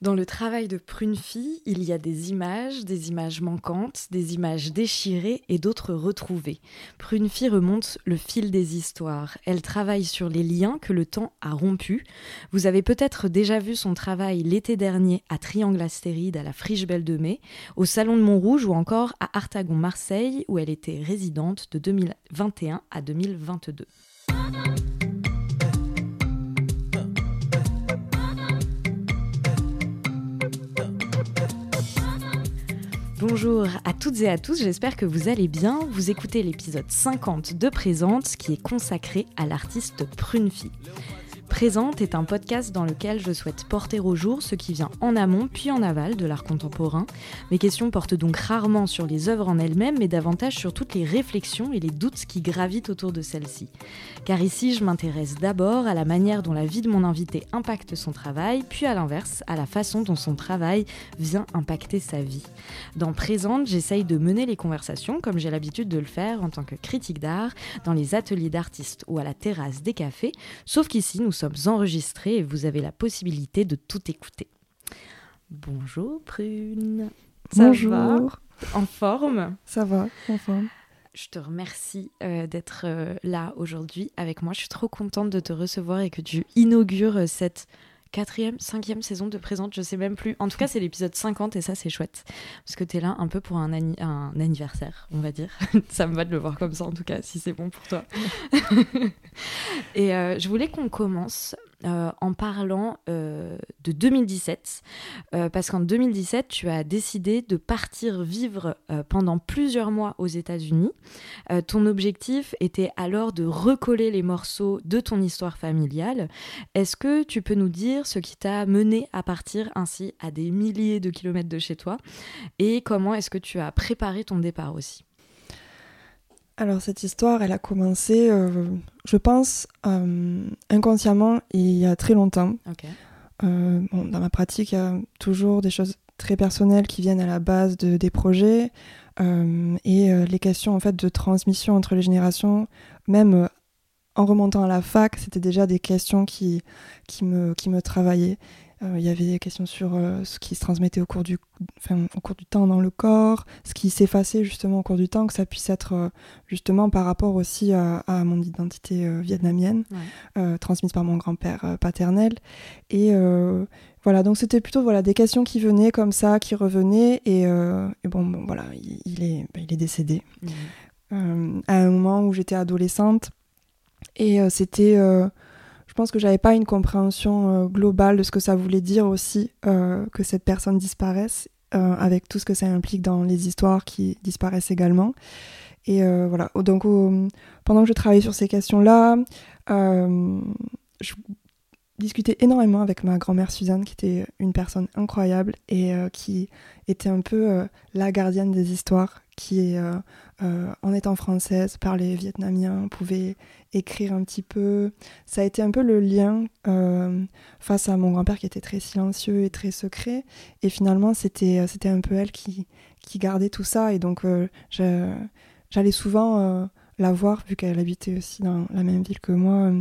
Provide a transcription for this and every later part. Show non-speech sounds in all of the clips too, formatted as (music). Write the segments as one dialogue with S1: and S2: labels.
S1: Dans le travail de Prune-Fille, il y a des images, des images manquantes, des images déchirées et d'autres retrouvées. Prune-Fille remonte le fil des histoires. Elle travaille sur les liens que le temps a rompus. Vous avez peut-être déjà vu son travail l'été dernier à Triangle Astéride, à la Friche Belle de Mai, au Salon de Montrouge ou encore à Artagon Marseille, où elle était résidente de 2021 à 2022. Bonjour à toutes et à tous, j'espère que vous allez bien. Vous écoutez l'épisode 50 de Présente qui est consacré à l'artiste Prunefi. Présente est un podcast dans lequel je souhaite porter au jour ce qui vient en amont puis en aval de l'art contemporain. Mes questions portent donc rarement sur les œuvres en elles-mêmes, mais davantage sur toutes les réflexions et les doutes qui gravitent autour de celles-ci. Car ici, je m'intéresse d'abord à la manière dont la vie de mon invité impacte son travail, puis à l'inverse, à la façon dont son travail vient impacter sa vie. Dans Présente, j'essaye de mener les conversations comme j'ai l'habitude de le faire en tant que critique d'art, dans les ateliers d'artistes ou à la terrasse des cafés, sauf qu'ici, nous sommes enregistrés et vous avez la possibilité de tout écouter. Bonjour Prune.
S2: Ça Bonjour.
S1: en forme
S2: Ça va, en forme.
S1: Je te remercie euh, d'être euh, là aujourd'hui avec moi. Je suis trop contente de te recevoir et que tu inaugures euh, cette quatrième, cinquième saison de Présente, je sais même plus. En tout cas, c'est l'épisode 50 et ça, c'est chouette. Parce que tu es là un peu pour un, un, anniversaire, on va dire. (laughs) ça me va de le voir comme ça, en tout cas, si c'est bon pour toi. (laughs) et je voulais qu'on commence euh, en parlant euh, de 2017, euh, parce qu'en 2017, tu as décidé de partir vivre pendant plusieurs mois aux États-Unis. ton objectif était alors de recoller les morceaux de ton histoire familiale. Est-ce que tu peux nous dire ce qui t'a mené à partir ainsi à des milliers de kilomètres de chez toi? Et comment est-ce que tu as préparé ton départ aussi?
S2: Alors cette histoire, elle a commencé, euh, je pense, euh, inconsciemment il y a très longtemps. Euh, dans ma pratique, il y a toujours des choses très personnelles qui viennent à la base de, des projets et les questions en fait de transmission entre les générations, même en remontant à la fac, c'était déjà des questions qui, qui, me, qui me travaillaient. Euh, il y avait des questions sur euh, ce qui se transmettait au cours, du, au cours du temps dans le corps, ce qui s'effaçait justement au cours du temps, que ça puisse être euh, justement par rapport aussi à, mon identité vietnamienne, transmise par mon grand-père paternel. Et voilà, donc c'était plutôt voilà, des questions qui venaient comme ça, qui revenaient. Et, bon, bon, voilà, il, est, bah, il est décédé. Mmh. à un moment où j'étais adolescente. Et c'était pense que j'avais pas une compréhension euh, globale de ce que ça voulait dire aussi euh, que cette personne disparaisse, euh, avec tout ce que ça implique dans les histoires qui disparaissent également. Et voilà, donc pendant que je travaillais sur ces questions-là, je discutais énormément avec ma grand-mère Suzanne, qui était une personne incroyable et qui était un peu la gardienne des histoires, qui, en étant française, parlait vietnamien, pouvait écrire un petit peu. Ça a été un peu le lien euh, face à mon grand-père qui était très silencieux et très secret. Et finalement, c'était, euh, un peu elle qui, qui gardait tout ça. Et donc, euh, j'allais souvent la voir, vu qu'elle habitait aussi dans la même ville que moi,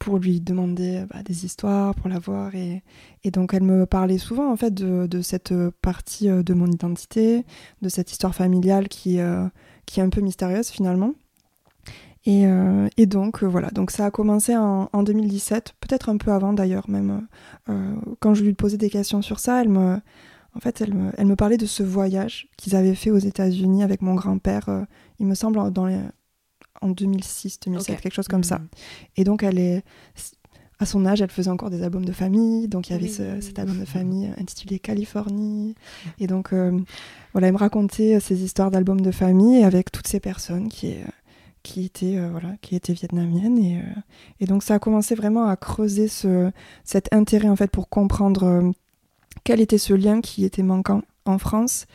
S2: pour lui demander bah, des histoires, pour la voir. Et, et, donc, elle me parlait souvent, en fait, de, de cette partie de mon identité, de cette histoire familiale qui, qui est un peu mystérieuse, finalement. Et, euh, et, donc euh, voilà, donc ça a commencé en, en 2017, peut-être un peu avant d'ailleurs même. Euh, quand je lui posais des questions sur ça, elle me, en fait, elle me, elle me parlait de ce voyage qu'ils avaient fait aux États-Unis avec mon grand-père. il me semble dans les, en 2006, 2007, quelque chose comme ça. Mhm. Et donc elle est à son âge, elle faisait encore des albums de famille. Donc il y avait ce, cet album de famille intitulé Californie. Et donc voilà, elle me racontait ces histoires d'albums de famille avec toutes ces personnes qui qui était euh, voilà qui était vietnamienne et, euh, et, donc ça a commencé vraiment à creuser ce, cet intérêt en fait pour comprendre euh, quel était ce lien qui était manquant en France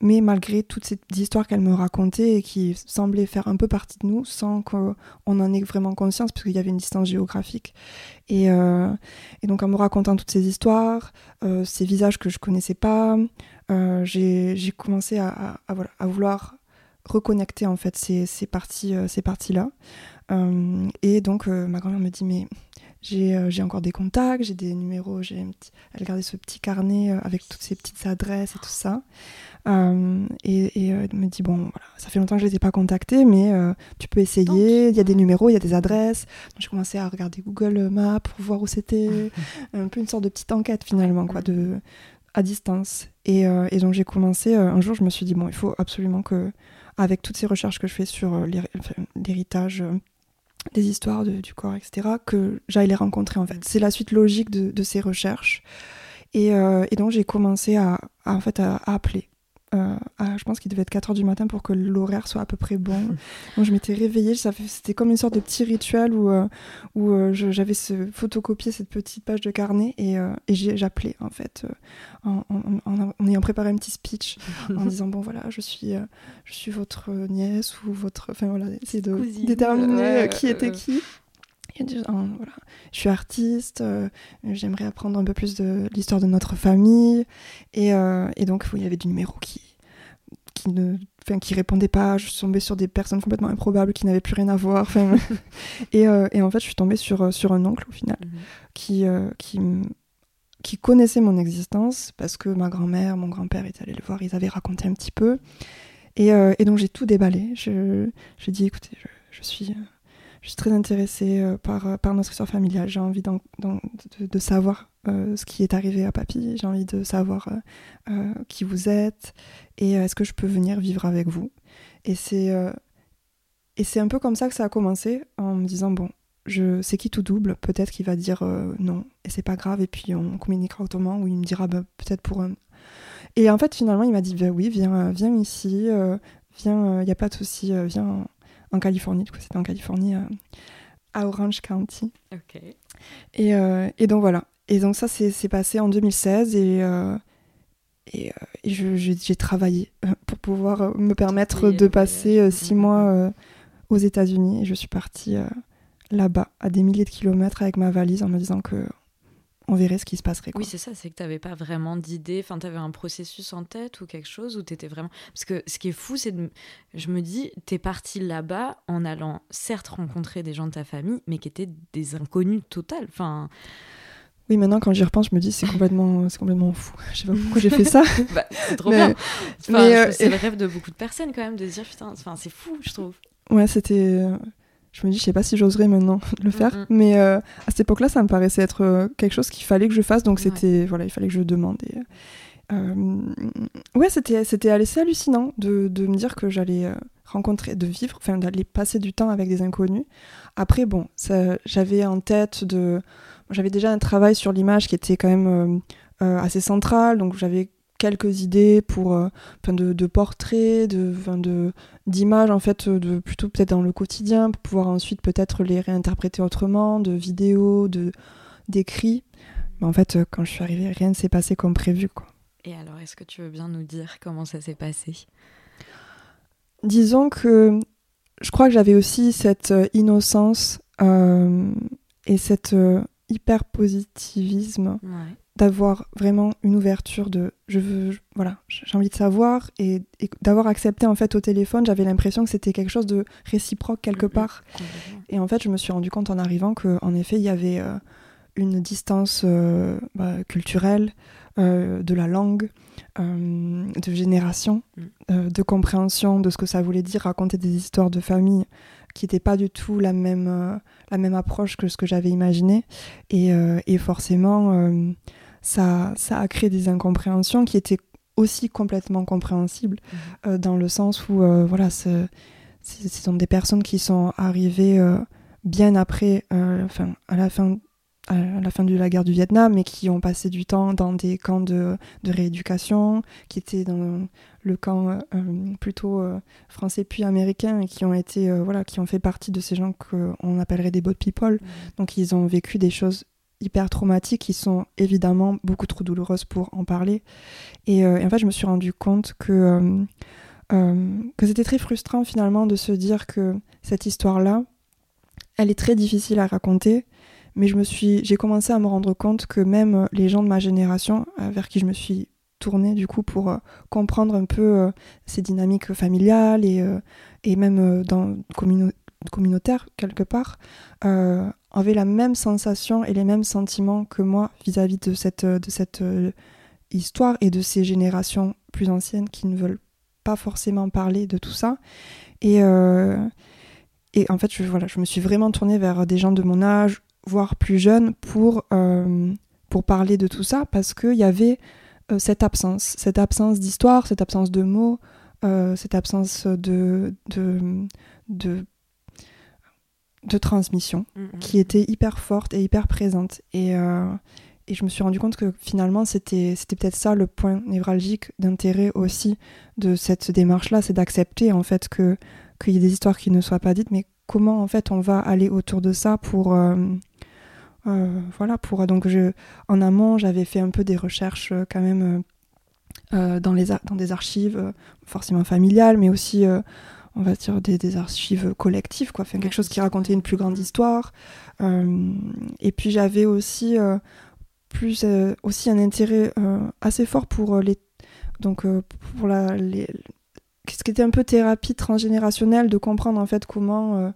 S2: mais malgré toutes ces histoires qu'elle me racontait et qui semblaient faire un peu partie de nous sans qu'on en ait vraiment conscience parce qu'il y avait une distance géographique et, et, donc en me racontant toutes ces histoires ces visages que je connaissais pas j'ai commencé à, vouloir reconnecter en fait ces, ces parties, euh, ces parties là. Euh, et donc euh, ma grand-mère me dit mais j'ai encore des contacts, j'ai des numéros, j'ai elle gardait ce petit carnet avec toutes ces petites adresses et tout ça. et, et me dit bon voilà, ça fait longtemps que je les ai pas contactés, mais tu peux essayer. Il y a des numéros, il y a des adresses. J'ai commencé à regarder Google Maps pour voir où c'était, (laughs) un peu une sorte de petite enquête finalement quoi de à distance. Et, et donc j'ai commencé un jour, je me suis dit bon il faut absolument que avec toutes ces recherches que je fais sur euh, l'héritage euh, des histoires du corps, etc., que j'aille les rencontrer en fait. C'est la suite logique de, ces recherches. Et, euh, donc j'ai commencé à, à appeler euh, je pense qu'il devait être 4h du matin pour que l'horaire soit à peu près bon. (laughs) Donc je m'étais réveillée, c'était comme une sorte de petit rituel où, euh, où euh, j'avais photocopié cette petite page de carnet et, et j'appelais en fait en, en, ayant préparé un petit speech en (laughs) disant bon voilà je suis, je suis votre nièce ou votre... Enfin voilà, essayer de déterminer qui était qui. voilà. Je suis artiste, j'aimerais apprendre un peu plus de l'histoire de notre famille. Et, et donc, il y avait du numéro qui, qui ne enfin, qui répondaient pas. Je suis tombée sur des personnes complètement improbables qui n'avaient plus rien à voir. Enfin, (laughs) et, euh, et, en fait, je suis tombée sur, euh, sur un oncle au final mhm. qui, euh, qui, qui connaissait mon existence parce que ma grand-mère, mon grand-père étaient allés le voir, ils avaient raconté un petit peu. Et, et donc, j'ai tout déballé. Je, je dis écoutez, je, je suis je suis très intéressée euh, par, euh, par notre histoire familiale. J'ai envie de, de, savoir euh, ce qui est arrivé à papy. J'ai envie de savoir qui vous êtes et est-ce que je peux venir vivre avec vous. Et c'est c'est un peu comme ça que ça a commencé en me disant bon, je c'est qui tout double. Peut-être qu'il va dire non et c'est pas grave et puis on communiquera autrement ou il me dira bah, peut-être pour un. Et en fait finalement il m'a dit bah oui viens viens ici viens il n'y a pas de souci viens en Californie. Du coup, c'était en Californie, euh, à Orange County.
S1: Ok.
S2: Et, euh, et, donc voilà. Et donc ça, c'est passé en 2016 et, euh, et, et j'ai travaillé pour pouvoir me permettre de passer six mois aux États-Unis. Et je suis partie là-bas, à des milliers de kilomètres avec ma valise, en me disant que on verrait ce qui se passerait.
S1: Oui, c'est ça, c'est que tu n'avais pas vraiment d'idée, enfin, tu avais un processus en tête ou quelque chose où tu étais vraiment. Parce que ce qui est fou, c'est de. Je me dis, tu es parti là-bas en allant certes rencontrer des gens de ta famille, mais qui étaient des inconnus total. Enfin.
S2: Oui, maintenant quand j'y repense, je me dis c'est (laughs) complètement, c'est complètement fou. Je sais pas pourquoi j'ai fait ça. (laughs)
S1: bah, c'est trop bien. Euh, c'est le rêve de beaucoup de personnes quand même de se dire putain, enfin c'est fou, je trouve.
S2: Ouais, c'était je me dis, je sais pas si j'oserais maintenant (laughs) le faire, mm, mm. mais euh, à cette époque-là, ça me paraissait être euh, quelque chose qu'il fallait que je fasse, donc c'était, voilà, il fallait que je demande. Euh, ouais, c'était, c'était assez hallucinant de, de, me dire que j'allais rencontrer, de vivre, enfin d'aller passer du temps avec des inconnus. Après, bon, j'avais en tête de, j'avais déjà un travail sur l'image qui était quand même assez central, donc j'avais quelques idées pour euh, de, de, portraits, de, de d'images en fait, de plutôt peut-être dans le quotidien pour pouvoir ensuite peut-être les réinterpréter autrement, de vidéos, de d'écrits. Mais en fait, quand je suis arrivée, rien ne s'est passé comme prévu quoi.
S1: Et alors, est-ce que tu veux bien nous dire comment ça s'est passé?
S2: Disons que je crois que j'avais aussi cette euh, innocence euh, et cet hyper positivisme d'avoir vraiment une ouverture de je veux voilà j'ai envie de savoir et, d'avoir accepté en fait au téléphone j'avais l'impression que c'était quelque chose de réciproque quelque part. et en fait je me suis rendu compte en arrivant que en effet il y avait euh, une distance euh, bah, culturelle euh, de la langue de génération mm. de compréhension de ce que ça voulait dire raconter des histoires de famille qui n'étaient pas du tout la même la même approche que ce que j'avais imaginé. Et, et forcément ça, ça a créé des incompréhensions qui étaient aussi complètement compréhensibles mhm. euh, dans le sens où euh, voilà ce, sont des personnes qui sont arrivées euh, bien après enfin, à la fin à la fin de la guerre du Vietnam mais qui ont passé du temps dans des camps de, de rééducation qui étaient dans le camp plutôt français puis américain et qui ont été voilà qui ont fait partie de ces gens qu'on appellerait des boat people mhm. donc ils ont vécu des choses hyper traumatiques qui sont évidemment beaucoup trop douloureuses pour en parler. Et, euh, en fait, je me suis rendu compte que, euh, euh, que c'était très frustrant finalement de se dire que cette histoire-là, elle est très difficile à raconter. Mais me j'ai commencé à me rendre compte que même les gens de ma génération, vers qui je me suis tournée du coup pour comprendre un peu ces dynamiques familiales et, et même dans communautaire quelque part, avaient la même sensation et les mêmes sentiments que moi vis-à-vis de cette, de cette histoire et de ces générations plus anciennes qui ne veulent pas forcément parler de tout ça. Et, et en fait, je, voilà, je me suis vraiment tournée vers des gens de mon âge, voire plus jeunes, pour, pour parler de tout ça, parce qu'il y avait cette absence, cette absence d'histoire, cette absence de mots, cette absence de, de de transmission mm, mm. qui était hyper forte et hyper présente. Et, euh, et je me suis rendu compte que finalement, c'était peut-être ça le point névralgique d'intérêt aussi de cette démarche-là, c'est d'accepter en fait que qu'il y ait des histoires qui ne soient pas dites, mais comment en fait on va aller autour de ça pour euh, euh, voilà pour donc je en amont j'avais fait un peu des recherches quand même dans les dans des archives forcément familiales, mais aussi on va dire des, archives collectives quoi. Quelque chose qui racontait une plus grande histoire. Euh, et puis j'avais aussi euh, plus euh, aussi un intérêt assez fort pour les donc pour la les, ce qui était un peu thérapie transgénérationnelle de comprendre en fait comment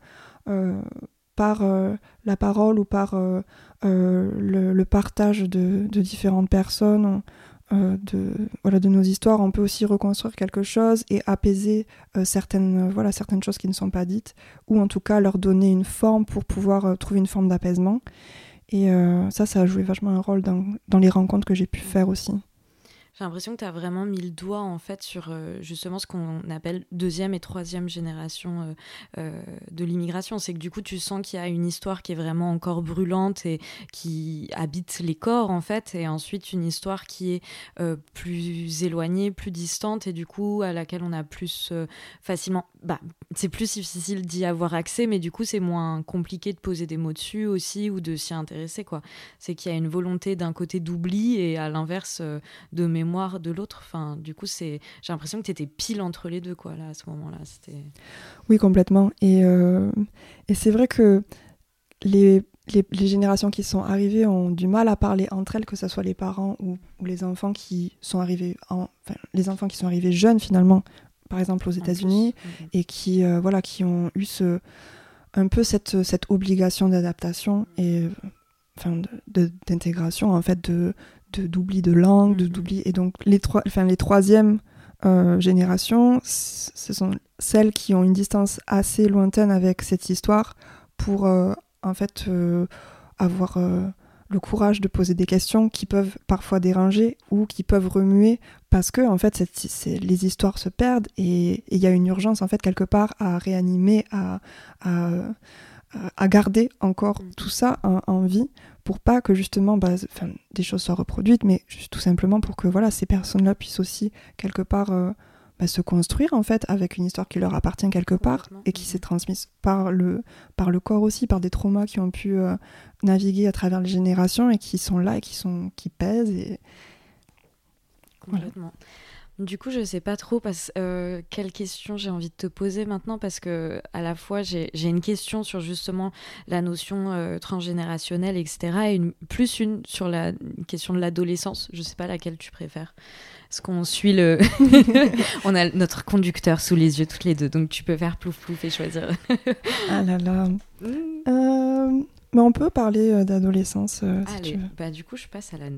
S2: par la parole ou par le, partage de, de différentes personnes euh, de, voilà, de nos histoires, on peut aussi reconstruire quelque chose et apaiser euh, certaines, voilà, certaines choses qui ne sont pas dites, ou en tout cas leur donner une forme pour pouvoir euh, trouver une forme d'apaisement. Et ça, ça a joué vachement un rôle dans, dans les rencontres que j'ai pu faire aussi.
S1: J'ai l'impression que tu as vraiment mis le doigt en fait sur euh, justement ce qu'on appelle deuxième et troisième génération euh, euh, de l'immigration. C'est que du coup tu sens qu'il y a une histoire qui est vraiment encore brûlante et qui habite les corps en fait, et ensuite une histoire qui est plus éloignée, plus distante et du coup à laquelle on a plus facilement. Bah, c'est plus difficile d'y avoir accès, mais du coup c'est moins compliqué de poser des mots dessus aussi ou de s'y intéresser. C'est qu'il y a une volonté d'un côté d'oubli et à l'inverse de mémoire mémoire de l'autre. Enfin, du coup, c'est, j'ai l'impression que tu étais pile entre les deux, quoi, là, à ce moment-là. C'était...
S2: Oui, complètement. Et, euh, et c'est vrai que les, les, générations qui sont arrivées ont du mal à parler entre elles, que ce soit les parents ou, les enfants qui sont arrivés, en, enfin, les enfants qui sont arrivés jeunes finalement, par exemple aux États-Unis, et qui, euh, voilà, qui ont eu ce, un peu cette, cette obligation d'adaptation et enfin d'intégration en fait de d'oubli de, langue, de mm-hmm. d'oubli. Et donc, les, trois, enfin, les troisièmes euh, générations, ce sont celles qui ont une distance assez lointaine avec cette histoire pour, euh, en fait, euh, avoir le courage de poser des questions qui peuvent parfois déranger ou qui peuvent remuer parce que, en fait, cette, les histoires se perdent et il y a une urgence, en fait, quelque part à réanimer, à, à, garder encore mm. tout ça en vie pour pas que justement bah, des choses soient reproduites, mais juste tout simplement pour que voilà, ces personnes-là puissent aussi quelque part euh, bah, se construire en fait avec une histoire qui leur appartient quelque part et qui s'est transmise par le, par le corps aussi, par des traumas qui ont pu euh, naviguer à travers les générations et qui sont là et qui, sont, qui pèsent. Et...
S1: Complètement. Du coup, je sais pas trop parce, euh, quelle question j'ai envie de te poser maintenant parce que à la fois j'ai une question sur justement la notion euh, transgénérationnelle, etc. et une, plus une sur la question de l'adolescence. Je sais pas laquelle tu préfères. Est-ce qu'on suit le. (laughs) On a notre conducteur sous les yeux toutes les deux, donc tu peux faire plouf plouf et choisir. (laughs)
S2: ah là là. Mm. Euh, mais on peut parler d'adolescence si tu veux.
S1: Bah, du coup, je passe à la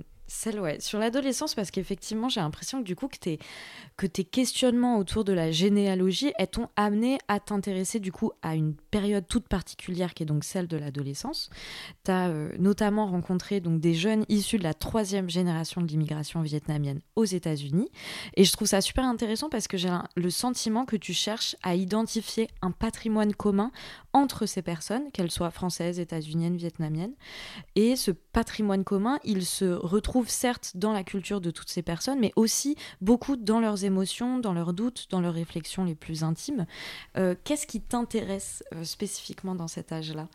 S1: Sur l'adolescence, parce qu'effectivement, j'ai l'impression que du coup, que, tes, que tes questionnements autour de la généalogie t'ont amené à t'intéresser du coup à une période toute particulière qui est donc celle de l'adolescence. Tu as euh, notamment rencontré donc des jeunes issus de la troisième génération de l'immigration vietnamienne aux États-Unis. Et je trouve ça super intéressant parce que j'ai le sentiment que tu cherches à identifier un patrimoine commun entre ces personnes, qu'elles soient françaises, états-uniennes, vietnamiennes. Et ce patrimoine commun, il se retrouve certes dans la culture de toutes ces personnes, mais aussi beaucoup dans leurs émotions, dans leurs doutes, dans leurs réflexions les plus intimes. Euh, qu'est-ce qui t'intéresse euh, spécifiquement dans cet âge-là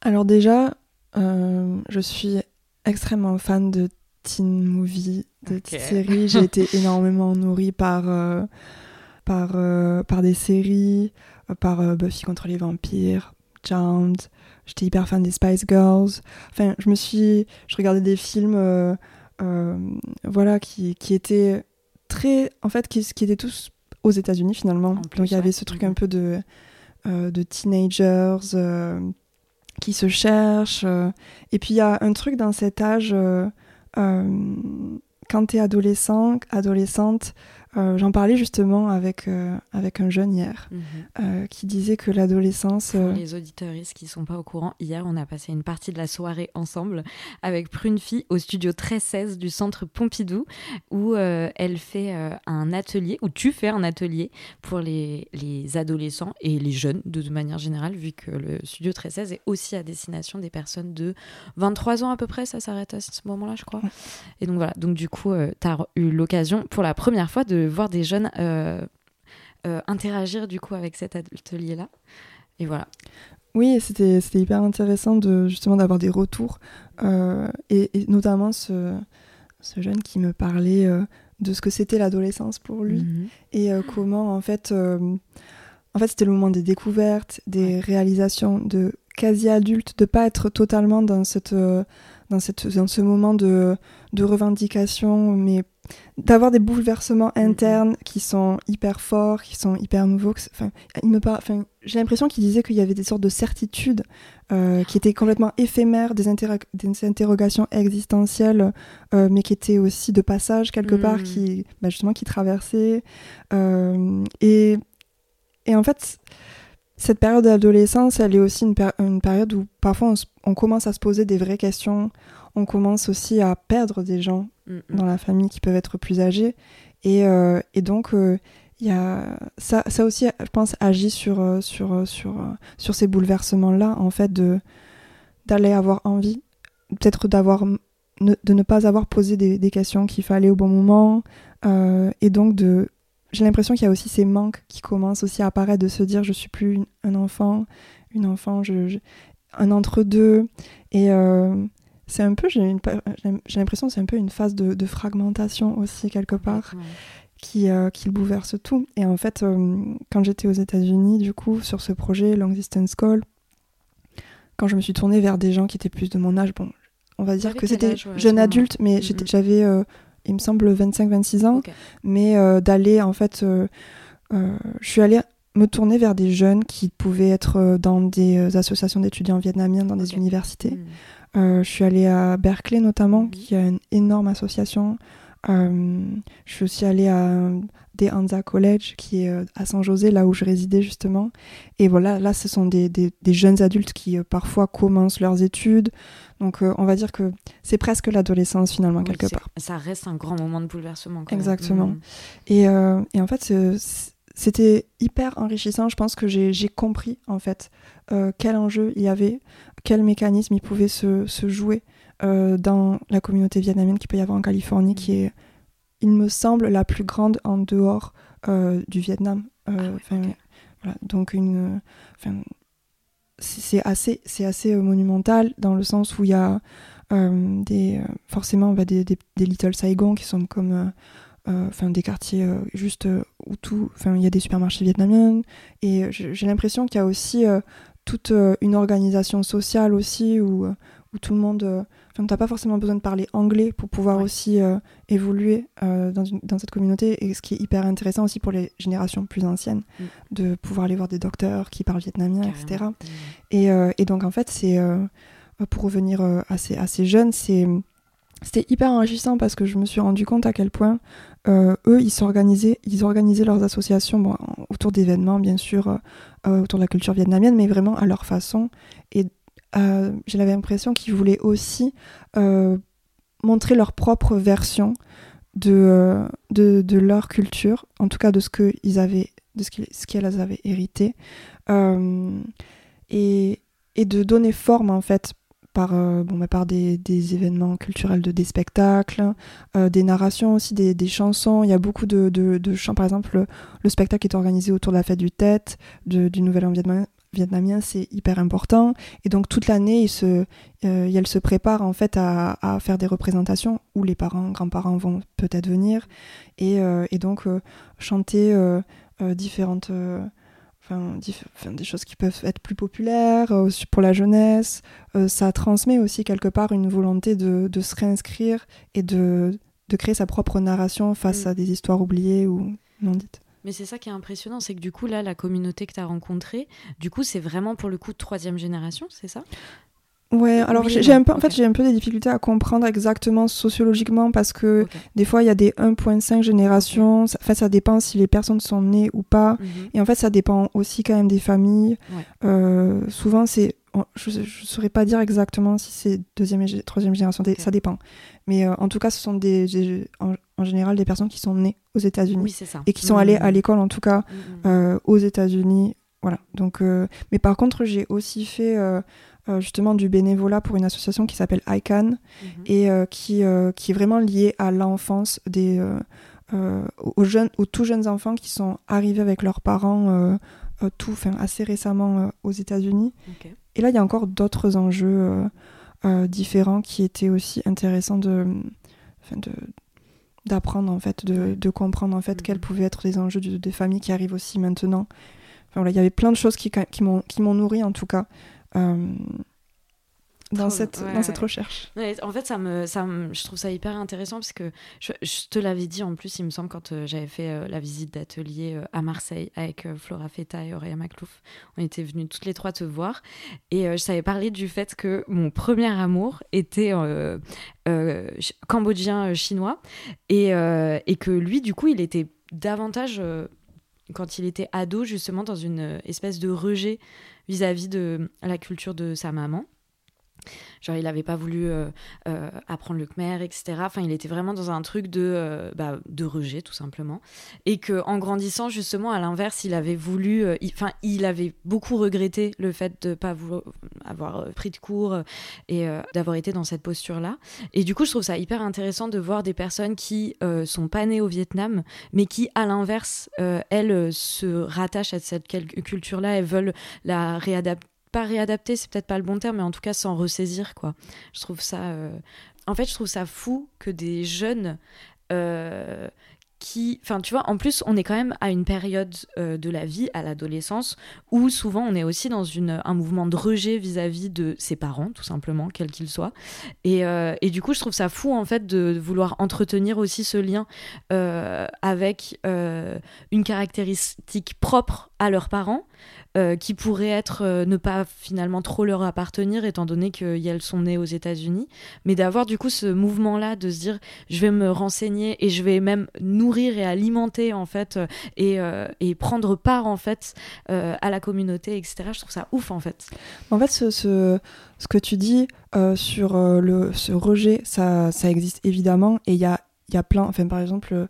S2: Alors déjà, euh, je suis extrêmement fan de teen movie, de séries. J'ai été (laughs) énormément nourrie par, par, par des séries, par Buffy contre les vampires, Charmed, J'étais hyper fan des Spice Girls. Enfin, je me suis, je regardais des films, euh, euh, voilà, qui, qui, étaient très, en fait, qui, qui étaient tous aux États-Unis finalement. Donc il y avait ce truc un peu de de teenagers qui se cherchent. et puis il y a un truc dans cet âge, quand tu es adolescent, adolescente, euh, j'en parlais justement avec, euh, avec un jeune hier mhm. euh, qui disait que l'adolescence.
S1: Pour les auditeuristes qui ne sont pas au courant, hier on a passé une partie de la soirée ensemble avec Prune Fille au studio 1316 du centre Pompidou où elle fait un atelier, où tu fais un atelier pour les, les adolescents et les jeunes de, manière générale, vu que le studio 1316 est aussi à destination des personnes de 23 ans à peu près, ça s'arrête à ce moment-là, je crois. Et donc voilà, donc du coup, tu as eu l'occasion pour la première fois de voir des jeunes euh, euh, interagir du coup avec cet atelier-là. Et voilà.
S2: Oui, c'était hyper intéressant de justement d'avoir des retours euh, et, notamment ce, ce, jeune qui me parlait de ce que c'était l'adolescence pour lui mhm. et comment en fait en fait c'était le moment des découvertes, des réalisations de quasi adulte, de pas être totalement dans cette dans cette dans ce moment de de revendication mais d'avoir des bouleversements mm-hmm. internes qui sont hyper forts, qui sont hyper nouveaux. Enfin, il me enfin, j'ai l'impression qu'il disait qu'il y avait des sortes de certitudes euh, qui étaient complètement éphémères, des, des interrogations existentielles, euh, mais qui étaient aussi de passage quelque part, mm. qui bah, justement qui traversaient. Euh, et, et en fait, cette période d'adolescence, elle est aussi une, une période où parfois on, on, commence à se poser des vraies questions on commence aussi à perdre des gens mm, mm. dans la famille qui peuvent être plus âgés. Et, euh, donc, euh, y a, ça, ça aussi, je pense, agit sur, euh, sur, sur, sur ces bouleversements-là, en fait, de, d'aller avoir envie, peut-être d'avoir, de ne pas avoir posé des, questions qu'il fallait au bon moment. et donc, de, j'ai l'impression qu'il y a aussi ces manques qui commencent aussi à apparaître, de se dire, je suis plus un enfant, une enfant, je, un entre-deux. Et c'est un peu, j'ai l'impression c'est un peu une phase de, fragmentation aussi quelque part. Qui, euh, qui bouleverse tout. Et en fait, euh, quand j'étais aux États-Unis, du coup, sur ce projet Long Distance Call, quand je me suis tournée vers des gens qui étaient plus de mon âge, bon, on va dire que c'était jeune adulte, mais mm-hmm. j'avais, euh, il me semble, 25-26 ans, mais d'aller, en fait, je suis allée me tourner vers des jeunes qui pouvaient être dans des associations d'étudiants vietnamiens, dans des universités. Mm. Euh, je suis allée à Berkeley notamment, mhm. qui a une énorme association. Euh, je suis aussi allée à des Anza College, qui est euh, à San José, là où je résidais justement. Et voilà, là, ce sont des, des, jeunes adultes qui parfois commencent leurs études. Donc, on va dire que c'est presque l'adolescence finalement, quelque part.
S1: Ça reste un grand moment de bouleversement.
S2: Exactement. Mhm. Et, et, en fait, c'était hyper enrichissant. Je pense que j'ai compris en fait quel enjeu il y avait quel mécanisme il pouvait se, se jouer euh, dans la communauté vietnamienne qu'il peut y avoir en Californie, qui est, il me semble, la plus grande en dehors euh, du Vietnam. Euh, ah voilà, donc une, c'est assez, c'est assez monumental dans le sens où il y a des, forcément bah, des, des, Little Saigon qui sont comme enfin des quartiers juste où tout enfin il y a des supermarchés vietnamiens et j'ai l'impression qu'il y a aussi toute euh, une organisation sociale aussi où, euh, où tout le monde. Euh, enfin, tu n'as pas forcément besoin de parler anglais pour pouvoir aussi évoluer dans, dans, cette communauté. Et ce qui est hyper intéressant aussi pour les générations plus anciennes, mm. de pouvoir aller voir des docteurs qui parlent vietnamien, etc. Et, et, donc, en fait, c'est. pour revenir à ces, à ces jeunes, c'est c'était hyper enrichissant parce que je me suis rendu compte à quel point eux, ils s'organisaient, ils organisaient leurs associations autour d'événements, bien sûr, euh, autour de la culture vietnamienne, mais vraiment à leur façon. Et euh, j'ai l'impression qu'ils voulaient aussi euh, montrer leur propre version de, de, leur culture, en tout cas de ce qu'ils avaient, de ce qu'elles avaient hérité, et, de donner forme en fait par, bon, bah, des, des, événements culturels, de, des spectacles, des narrations aussi, des, des, chansons. Il y a beaucoup de, de, chants. Par exemple, le, spectacle est organisé autour de la fête du Tête, du Nouvel An vietnamien, c'est hyper important. Et donc toute l'année, se, elle se prépare en fait à, à, faire des représentations où les parents, grands-parents vont peut-être venir et, et donc chanter différentes enfin, des choses qui peuvent être plus populaires euh, pour la jeunesse. Euh, ça transmet aussi quelque part une volonté de, de se réinscrire et de, de, créer sa propre narration face mm. à des histoires oubliées ou non dites.
S1: Mais c'est ça qui est impressionnant, c'est que du coup, là, la communauté que tu as rencontrée, du coup, c'est vraiment pour le coup de troisième génération, c'est ça?
S2: Ouais, alors j'ai un peu, en fait, j'ai un peu des difficultés à comprendre exactement sociologiquement parce que des fois il y a des 1.5 générations. Ça, ça dépend si les personnes sont nées ou pas. Mhm. Et en fait, ça dépend aussi quand même des familles. Euh, souvent, c'est, je ne saurais pas dire exactement si c'est deuxième et troisième génération. Ça dépend. Mais euh, en tout cas, ce sont des, en, général des personnes qui sont nées aux États-Unis et qui sont allées à mhm. l'école, en tout cas, mhm. euh, aux États-Unis. Voilà. Donc, mais par contre, j'ai aussi fait justement du bénévolat pour une association qui s'appelle ICANN mhm. et euh, qui, euh, qui est vraiment liée à l'enfance des aux jeunes aux tout jeunes enfants qui sont arrivés avec leurs parents tout fin, assez récemment aux États-Unis. Et là il y a encore d'autres enjeux différents qui étaient aussi intéressants de, de d'apprendre en fait de, de, comprendre en fait mhm. quels pouvaient être les enjeux de, des familles qui arrivent aussi maintenant enfin, voilà, il y avait plein de choses qui, qui m'ont nourri en tout cas euh, dans, cette, dans cette recherche.
S1: en fait, ça me, ça je trouve ça hyper intéressant parce que je, te l'avais dit en plus, il me semble, quand euh, j'avais fait euh, la visite d'atelier à Marseille avec Flora Feta et Auréa Maclouf. On était venus toutes les trois te voir et je savais parler du fait que mon premier amour était cambodgien-chinois et, et que lui, du coup, il était davantage quand il était ado, justement, dans une espèce de rejet vis-à-vis de la culture de sa maman. Genre, il n'avait pas voulu euh, euh, apprendre le khmer, etc. Enfin, il était vraiment dans un truc de, euh, bah, de rejet, tout simplement. Et que en grandissant, justement, à l'inverse, il avait voulu. Enfin, il, avait beaucoup regretté le fait de ne pas avoir pris de cours et d'avoir été dans cette posture-là. Et du coup, je trouve ça hyper intéressant de voir des personnes qui sont pas nées au Vietnam, mais qui, à l'inverse, elles se rattachent à cette culture-là et veulent la réadapter pas réadapter, c'est peut-être pas le bon terme, mais en tout cas s'en ressaisir, quoi. Je trouve ça. Euh, en fait, je trouve ça fou que des jeunes euh, qui. Enfin, tu vois, en plus, on est quand même à une période euh, de la vie, à l'adolescence, où souvent on est aussi dans une, un mouvement de rejet vis-à-vis de ses parents, tout simplement, quels qu'ils soient. Et, et, du coup, je trouve ça fou, en fait, de vouloir entretenir aussi ce lien avec une caractéristique propre à leurs parents euh, qui pourraient être euh, ne pas finalement trop leur appartenir étant donné qu'elles sont nées aux États-Unis, mais d'avoir du coup ce mouvement-là de se dire je vais me renseigner et je vais même nourrir et alimenter en fait euh, et, et prendre part en fait à la communauté, etc. Je trouve ça ouf en fait.
S2: En fait, ce, ce, que tu dis sur le, ce rejet, ça, ça existe évidemment et il y a, y a plein, enfin par exemple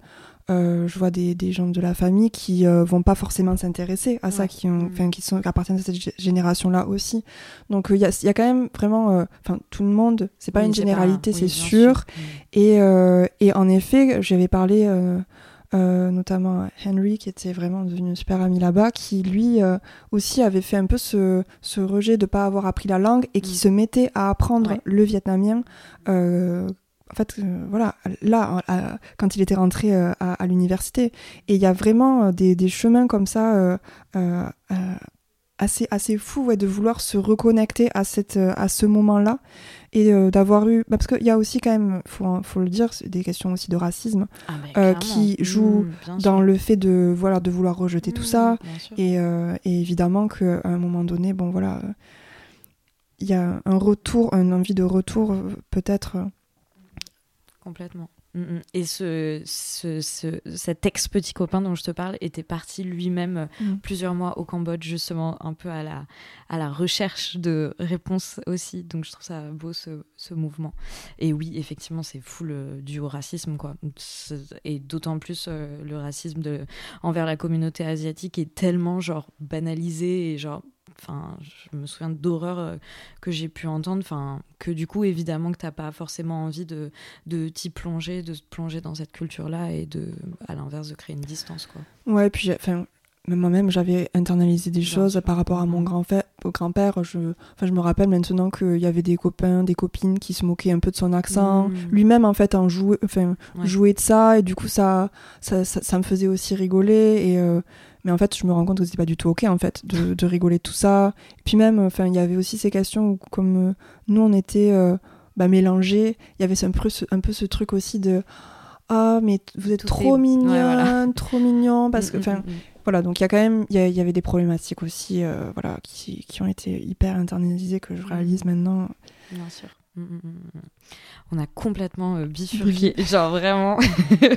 S2: euh, je vois des, des, gens de la famille qui euh, vont pas forcément s'intéresser à ça, qui, ont, mm. qui, sont, appartiennent à cette génération-là aussi. Donc il y, a, y, a, quand même vraiment, euh, enfin tout le monde, c'est pas une généralité, c'est sûr. Mm. Et, et, en effet, j'avais parlé notamment à Henry, qui était vraiment devenu super ami là-bas, qui lui aussi avait fait un peu ce, ce rejet de pas avoir appris la langue et qui mm. se mettait à apprendre le vietnamien en fait, euh, voilà, là, quand il était rentré euh, à, l'université. Et il y a vraiment euh, des, chemins comme ça assez, assez fous ouais, de vouloir se reconnecter à, cette, à ce moment-là et d'avoir eu. Bah, parce qu'il y a aussi, quand même, il faut, faut, le dire, des questions aussi de racisme ah, qui jouent mmh, dans le fait de, voilà, de vouloir rejeter tout mmh, ça. Et, et, évidemment qu'à un moment donné, bon, voilà. il y a un retour, une envie de retour peut-être
S1: Complètement. Mm, mm. Et ce, ce, cet ex-petit copain dont je te parle était parti lui-même euh, mm. plusieurs mois au Cambodge, justement, un peu à la, à la recherche de réponses aussi. Donc je trouve ça beau, ce, ce mouvement. Et oui, effectivement, c'est fou le, du racisme, quoi. Et d'autant plus euh, le racisme de, envers la communauté asiatique est tellement, genre, banalisé et, genre, enfin je me souviens d'horreurs euh, que j'ai pu entendre enfin que du coup évidemment que t'as pas forcément envie de de t'y plonger de te plonger dans cette culture là et de à l'inverse de créer une distance quoi
S2: ouais puis enfin moi-même j'avais internalisé des choses par rapport à mon grand-père grand-père je enfin je me rappelle maintenant qu'il y avait des copains des copines qui se moquaient un peu de son accent. Mmh. lui-même en fait en jouait enfin jouait de ça et du coup ça ça, ça, me faisait aussi rigoler et euh, mais en fait, je me rends compte que c'était pas du tout ok en fait de, de rigoler tout ça. Et puis même, enfin, il y avait aussi ces questions où comme euh, nous on était euh, bah, mélangés, il y avait un peu, ce, un peu ce truc aussi de ah mais vous êtes trop mignon, trop (laughs) mignon parce que mm, enfin voilà donc il y a quand même il y, avait des problématiques aussi voilà qui, qui, ont été hyper internalisées que je réalise maintenant.
S1: Bien sûr on a complètement euh, bifurqué, (laughs) genre vraiment.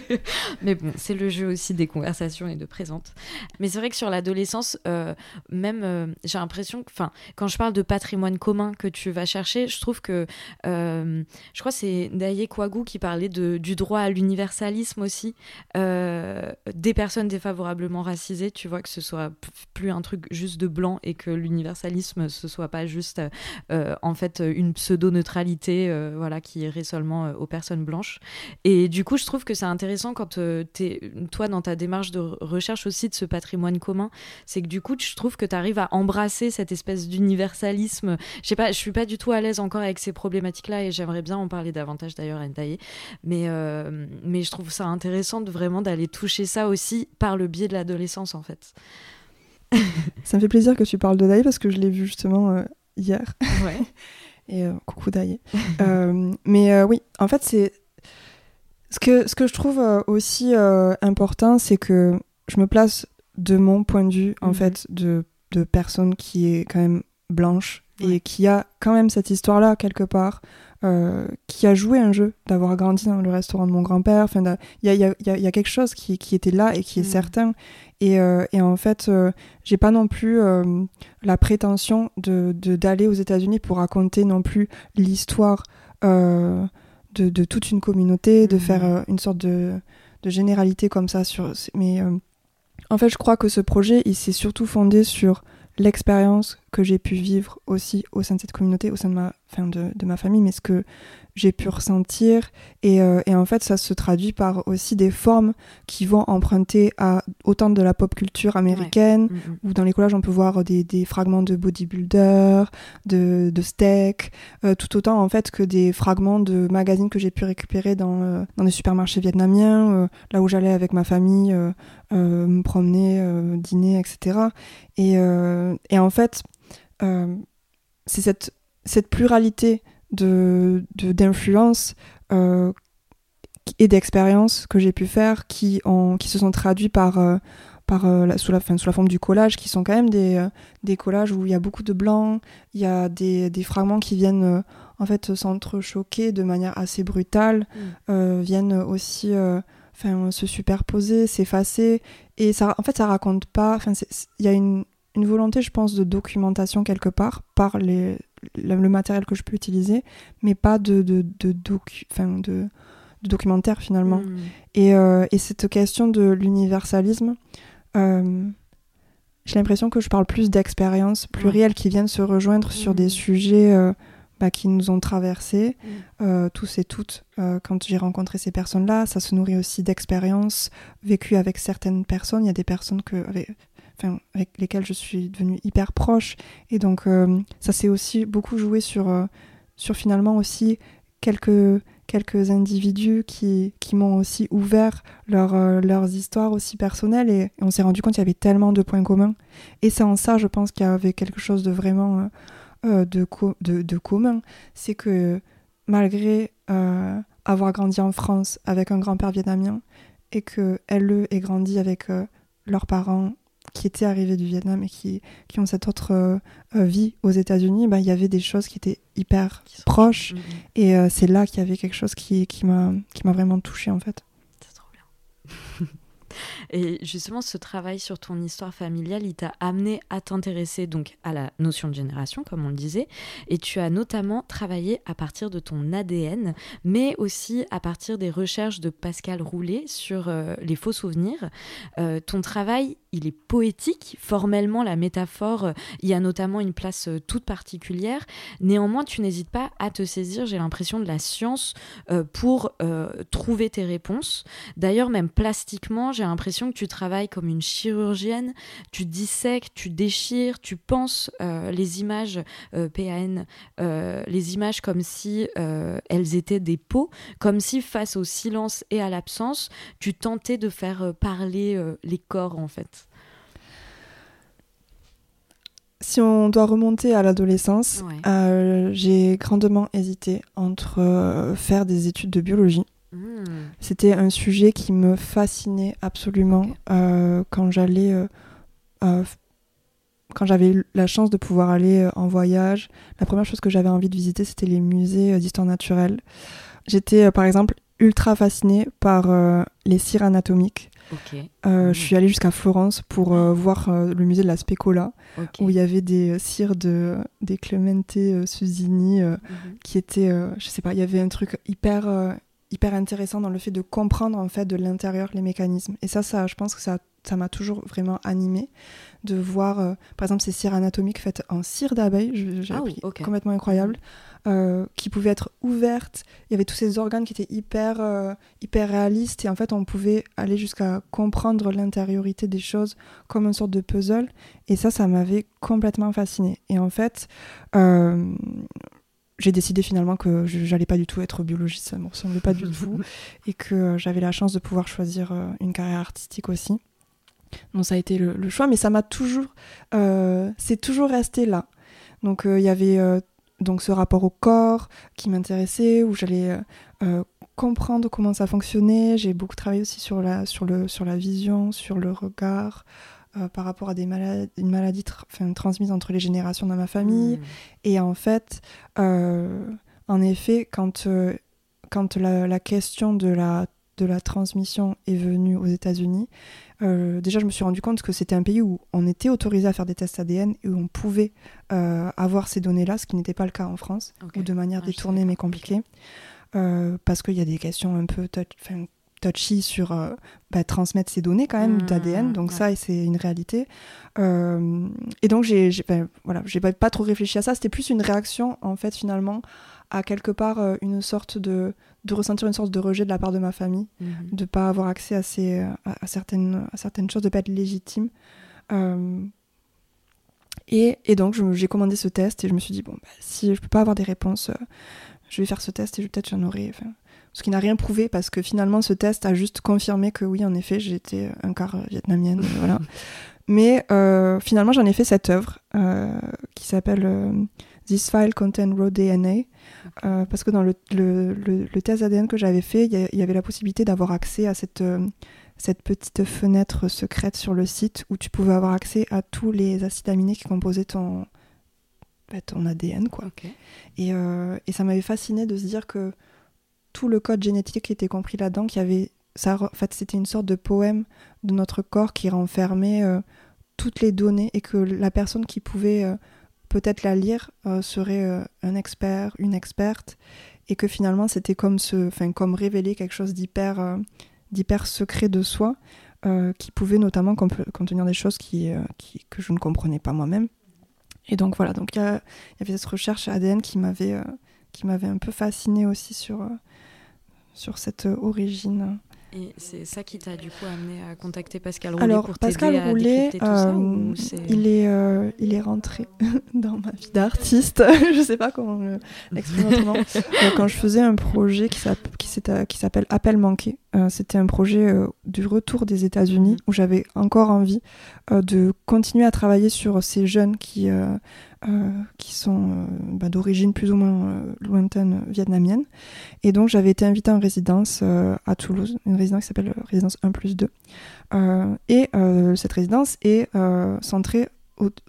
S1: (laughs) mais bon, c'est le jeu aussi des conversations et de présente. Mais c'est vrai que sur l'adolescence, euh, même, euh, j'ai l'impression que, enfin, quand je parle de patrimoine commun que tu vas chercher, je trouve que, je crois que c'est Daye Kouagou qui parlait de, du droit à l'universalisme aussi, des personnes défavorablement racisées, tu vois, que ce soit plus un truc juste de blanc et que l'universalisme, ce soit pas juste, en fait, une pseudo-neutralité, voilà, qui est seulement euh, aux personnes blanches. Et du coup, je trouve que c'est intéressant quand euh, es, toi, dans ta démarche de recherche aussi de ce patrimoine commun, c'est que du coup, je trouve que tu arrives à embrasser cette espèce d'universalisme. Je sais pas, je suis pas du tout à l'aise encore avec ces problématiques-là et j'aimerais bien en parler davantage d'ailleurs à Ndaye. Mais, euh, mais je trouve ça intéressant de vraiment d'aller toucher ça aussi par le biais de l'adolescence en fait.
S2: ça me fait plaisir que tu parles de Ndaye parce que je l'ai vu justement hier. Ouais. (laughs) Et euh, coucou. (laughs) Euh, mais euh, oui, en fait, c'est. Ce que, ce que je trouve aussi important, c'est que je me place de mon point de vue, en mhm. fait, de, de personne qui est quand même blanche et qui a quand même cette histoire-là quelque part, qui a joué un jeu, d'avoir grandi dans le restaurant de mon grand-père. Il y a, y, a, y a, quelque chose qui, qui, était là et qui est mhm. certain. Et, et, en fait, j'ai pas non plus la prétention de d'aller aux États-Unis pour raconter non plus l'histoire euh, de, de, toute une communauté, de mmh. faire euh, une sorte de, de, généralité comme ça. Sur, mais euh, en fait, je crois que ce projet, il s'est surtout fondé sur l'expérience que j'ai pu vivre aussi au sein de cette communauté, au sein de ma, fin de, de ma famille, mais ce que j'ai pu ressentir. Et, euh, et, en fait, ça se traduit par aussi des formes qui vont emprunter à autant de la pop culture américaine, mm. où dans les collages, on peut voir des, des fragments de bodybuilder, de, de steak, euh, tout autant en fait que des fragments de magazines que j'ai pu récupérer dans, euh, dans des supermarchés vietnamiens, là où j'allais avec ma famille me promener, dîner, etc. Et, et en fait, c'est cette, cette pluralité de d'influence euh, et d'expériences que j'ai pu faire qui, ont, qui se sont traduits par, euh, par, euh, la, sous, la, fin, sous la forme du collage, qui sont quand même des, des collages où il y a beaucoup de blanc, il y a des, des fragments qui viennent en fait s'entrechoquer de manière assez brutale, mm. viennent aussi enfin, se superposer, s'effacer. Et ça, en fait, ça raconte pas. Il y a une, une volonté, je pense, de documentation quelque part par les, le, matériel que je peux utiliser, mais pas de, de, de, docu, de, de documentaire finalement. Et, euh, et, cette question de l'universalisme, euh, j'ai l'impression que je parle plus d'expériences plurielles qui viennent se rejoindre sur des hmm. sujets euh, bah, qui nous ont traversés, hmm. tous et toutes, quand j'ai rencontré ces personnes-là. Ça se nourrit aussi d'expériences vécues avec certaines personnes. Il y a des personnes que, avec lesquels je suis devenue hyper proche. Et donc, euh, ça s'est aussi beaucoup joué sur, euh, sur finalement aussi quelques, quelques individus qui, qui m'ont aussi ouvert leur, euh, leurs histoires aussi personnelles. Et, on s'est rendu compte qu'il y avait tellement de points communs. Et c'est en ça, je pense, qu'il y avait quelque chose de vraiment de, de, de, commun. C'est que malgré avoir grandi en France avec un grand-père vietnamien, et que elle ait grandi avec leurs parents qui étaient arrivés du Vietnam et qui, qui ont cette autre euh, euh, vie aux États-Unis, bah, il y avait des choses qui étaient hyper proches. Mm. Et euh, c'est là qu'il y avait quelque chose qui, qui m'a vraiment touchée en fait.
S1: C'est trop bien. (laughs) Et justement, ce travail sur ton histoire familiale, il t'a amené à t'intéresser donc à la notion de génération, comme on le disait, et tu as notamment travaillé à partir de ton ADN, mais aussi à partir des recherches de Pascal Roulet sur euh, les faux souvenirs. Euh, ton travail, il est poétique, formellement la métaphore, euh, y a notamment une place toute particulière. Néanmoins, tu n'hésites pas à te saisir, j'ai l'impression, de la science pour trouver tes réponses. D'ailleurs, même plastiquement, j'ai l'impression que tu travailles comme une chirurgienne, tu dissèques, tu déchires, tu penses euh, les images euh, PAN, euh, les images comme si elles étaient des peaux, comme si face au silence et à l'absence, tu tentais de faire parler les corps en fait.
S2: Si on doit remonter à l'adolescence, j'ai grandement hésité entre faire des études de biologie Hmm. C'était un sujet qui me fascinait absolument quand j'allais quand j'avais la chance de pouvoir aller en voyage, la première chose que j'avais envie de visiter, c'était les musées d'histoire naturelle. J'étais, par exemple, ultra fascinée par les cires anatomiques. Euh, je hmm. suis allée jusqu'à Florence pour euh, voir euh, le musée de la Specola, où il y avait des cires de des Clemente Susini mhm. qui étaient, je sais pas, il y avait un truc hyper hyper intéressant dans le fait de comprendre en fait de l'intérieur les mécanismes. Et ça, ça, je pense que ça ça m'a toujours vraiment animée de voir, par exemple, ces cires anatomiques faites en cire d'abeille, j'ai ah complètement incroyable. Euh, qui pouvaient être ouvertes. Il y avait tous ces organes qui étaient hyper, euh, hyper réalistes et en fait on pouvait aller jusqu'à comprendre l'intériorité des choses comme une sorte de puzzle. Et ça, ça m'avait complètement fasciné. Et en fait, euh, j'ai décidé finalement que j'allais pas du tout être biologiste, ça me ressemblait pas du (laughs) tout, et que j'avais la chance de pouvoir choisir une carrière artistique aussi. Donc ça a été le, le choix, mais ça m'a toujours, c'est toujours resté là. Donc il y avait donc ce rapport au corps qui m'intéressait, où j'allais euh, euh, comprendre comment ça fonctionnait. J'ai beaucoup travaillé aussi sur la, sur le, sur la vision, sur le regard. Euh, par rapport à des maladies, une maladie transmise entre les générations dans ma famille. Hmm. Et en fait, en effet, quand, quand la, la, question de la, de la transmission est venue aux États-Unis, euh, déjà, je me suis rendu compte que c'était un pays où on était autorisé à faire des tests ADN et où on pouvait euh, avoir ces données-là, ce qui n'était pas le cas en France, ou de manière ah, détournée mais compliquée, euh, parce qu'il y a des questions un peu touchy sur bah, transmettre ces données quand même mmh, d'ADN, donc ça, c'est une réalité. et donc, j'ai ben, voilà, j'ai pas trop réfléchi à ça, c'était plus une réaction, en fait, finalement, à quelque part une sorte de de ressentir une sorte de rejet de la part de ma famille, de ne de pas avoir accès à, ces, à, certaines, à certaines choses, de pas être légitime. Euh, et, et, donc j'ai commandé ce test et je me suis dit, bon, bah, si je peux pas avoir des réponses, euh, je vais faire ce test et peut-être j'en aurai. Ce qui n'a rien prouvé parce que finalement ce test a juste confirmé que oui, en effet, j'étais un quart vietnamienne. voilà. (laughs) Mais euh, finalement, j'en ai fait cette œuvre qui s'appelle This File Contain Raw DNA euh, parce que dans le, le, le, test ADN que j'avais fait, il y, avait la possibilité d'avoir accès à cette, euh, cette petite fenêtre secrète sur le site où tu pouvais avoir accès à tous les acides aminés qui composaient ton, bah, ton ADN. Quoi. Et, euh, et, ça m'avait fasciné de se dire que tout le code génétique était compris là-dedans, qu'il y avait, ça, en fait, c'était une sorte de poème de notre corps qui renfermait toutes les données et que la personne qui pouvait peut-être la lire euh, serait euh, un expert, une experte, et que finalement c'était comme se, enfin comme révéler quelque chose d'hyper, euh, d'hyper secret de soi, qui pouvait notamment contenir des choses qui, qui, que je ne comprenais pas moi-même. Et donc voilà, donc il y, y, avait cette recherche ADN qui m'avait, qui m'avait un peu fascinée aussi sur, sur cette origine.
S1: Et c'est ça qui t'a du coup amené à contacter Pascal Roulet Alors, pour Pascal Roulet, tout ça,
S2: euh, il, est, euh, il est rentré (laughs) dans ma vie d'artiste. (laughs) je sais pas comment l'exprimer autrement. (laughs) Euh, quand je faisais un projet qui s'appelle Appel manqué, c'était un projet du retour des États-Unis mm. où j'avais encore envie de continuer à travailler sur ces jeunes qui euh, qui sont euh, bah, d'origine plus ou moins euh, lointaine vietnamienne. Et donc j'avais été invitée en résidence à Toulouse, une résidence qui s'appelle Résidence 1 plus 2. et cette résidence est centrée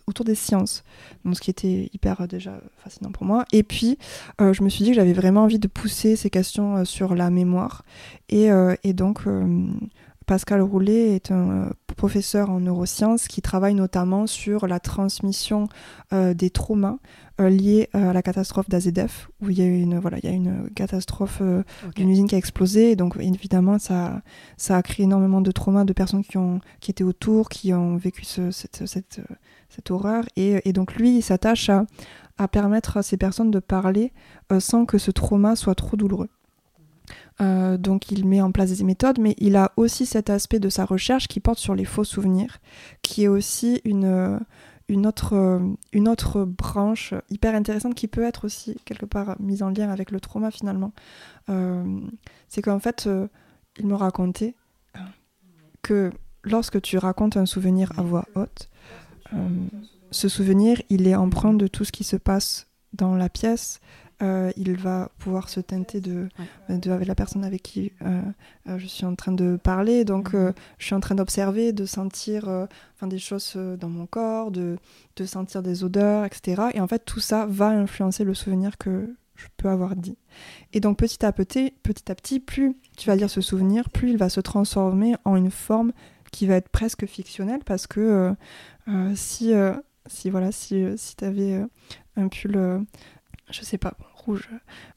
S2: autour des sciences, donc ce qui était hyper déjà fascinant pour moi. Et puis, je me suis dit que j'avais vraiment envie de pousser ces questions sur la mémoire. Et, et donc, Pascal Roulet est un euh, professeur en neurosciences qui travaille notamment sur la transmission euh, des traumas euh, liés à la catastrophe d'AZF, où il y a une, voilà, il y a une catastrophe d'une usine qui a explosé. Et donc, évidemment, ça, ça a créé énormément de traumas de personnes qui, ont, qui étaient autour, qui ont vécu cette, cette, cette, horreur. Et, et, donc, lui, il s'attache à, à permettre à ces personnes de parler sans que ce trauma soit trop douloureux. Euh, donc il met en place des méthodes, mais il a aussi cet aspect de sa recherche qui porte sur les faux souvenirs, qui est aussi une, une, autre, une autre branche hyper intéressante qui peut être aussi quelque part mise en lien avec le trauma finalement. Euh, c'est qu'en fait, euh, il me racontait que lorsque tu racontes un souvenir à voix haute, ce souvenir, il est empreint de tout ce qui se passe dans la pièce, euh, il va pouvoir se teinter de, de, avec la personne avec qui euh, euh, je suis en train de parler. Donc, mhm. je suis en train d'observer, de sentir enfin, des choses dans mon corps, de, de sentir des odeurs, etc. Et en fait, tout ça va influencer le souvenir que je peux avoir dit. Et donc, petit à petit, petit à petit, plus tu vas dire ce souvenir, plus il va se transformer en une forme qui va être presque fictionnelle parce que si si voilà si, si tu avais un pull je sais pas, rouge,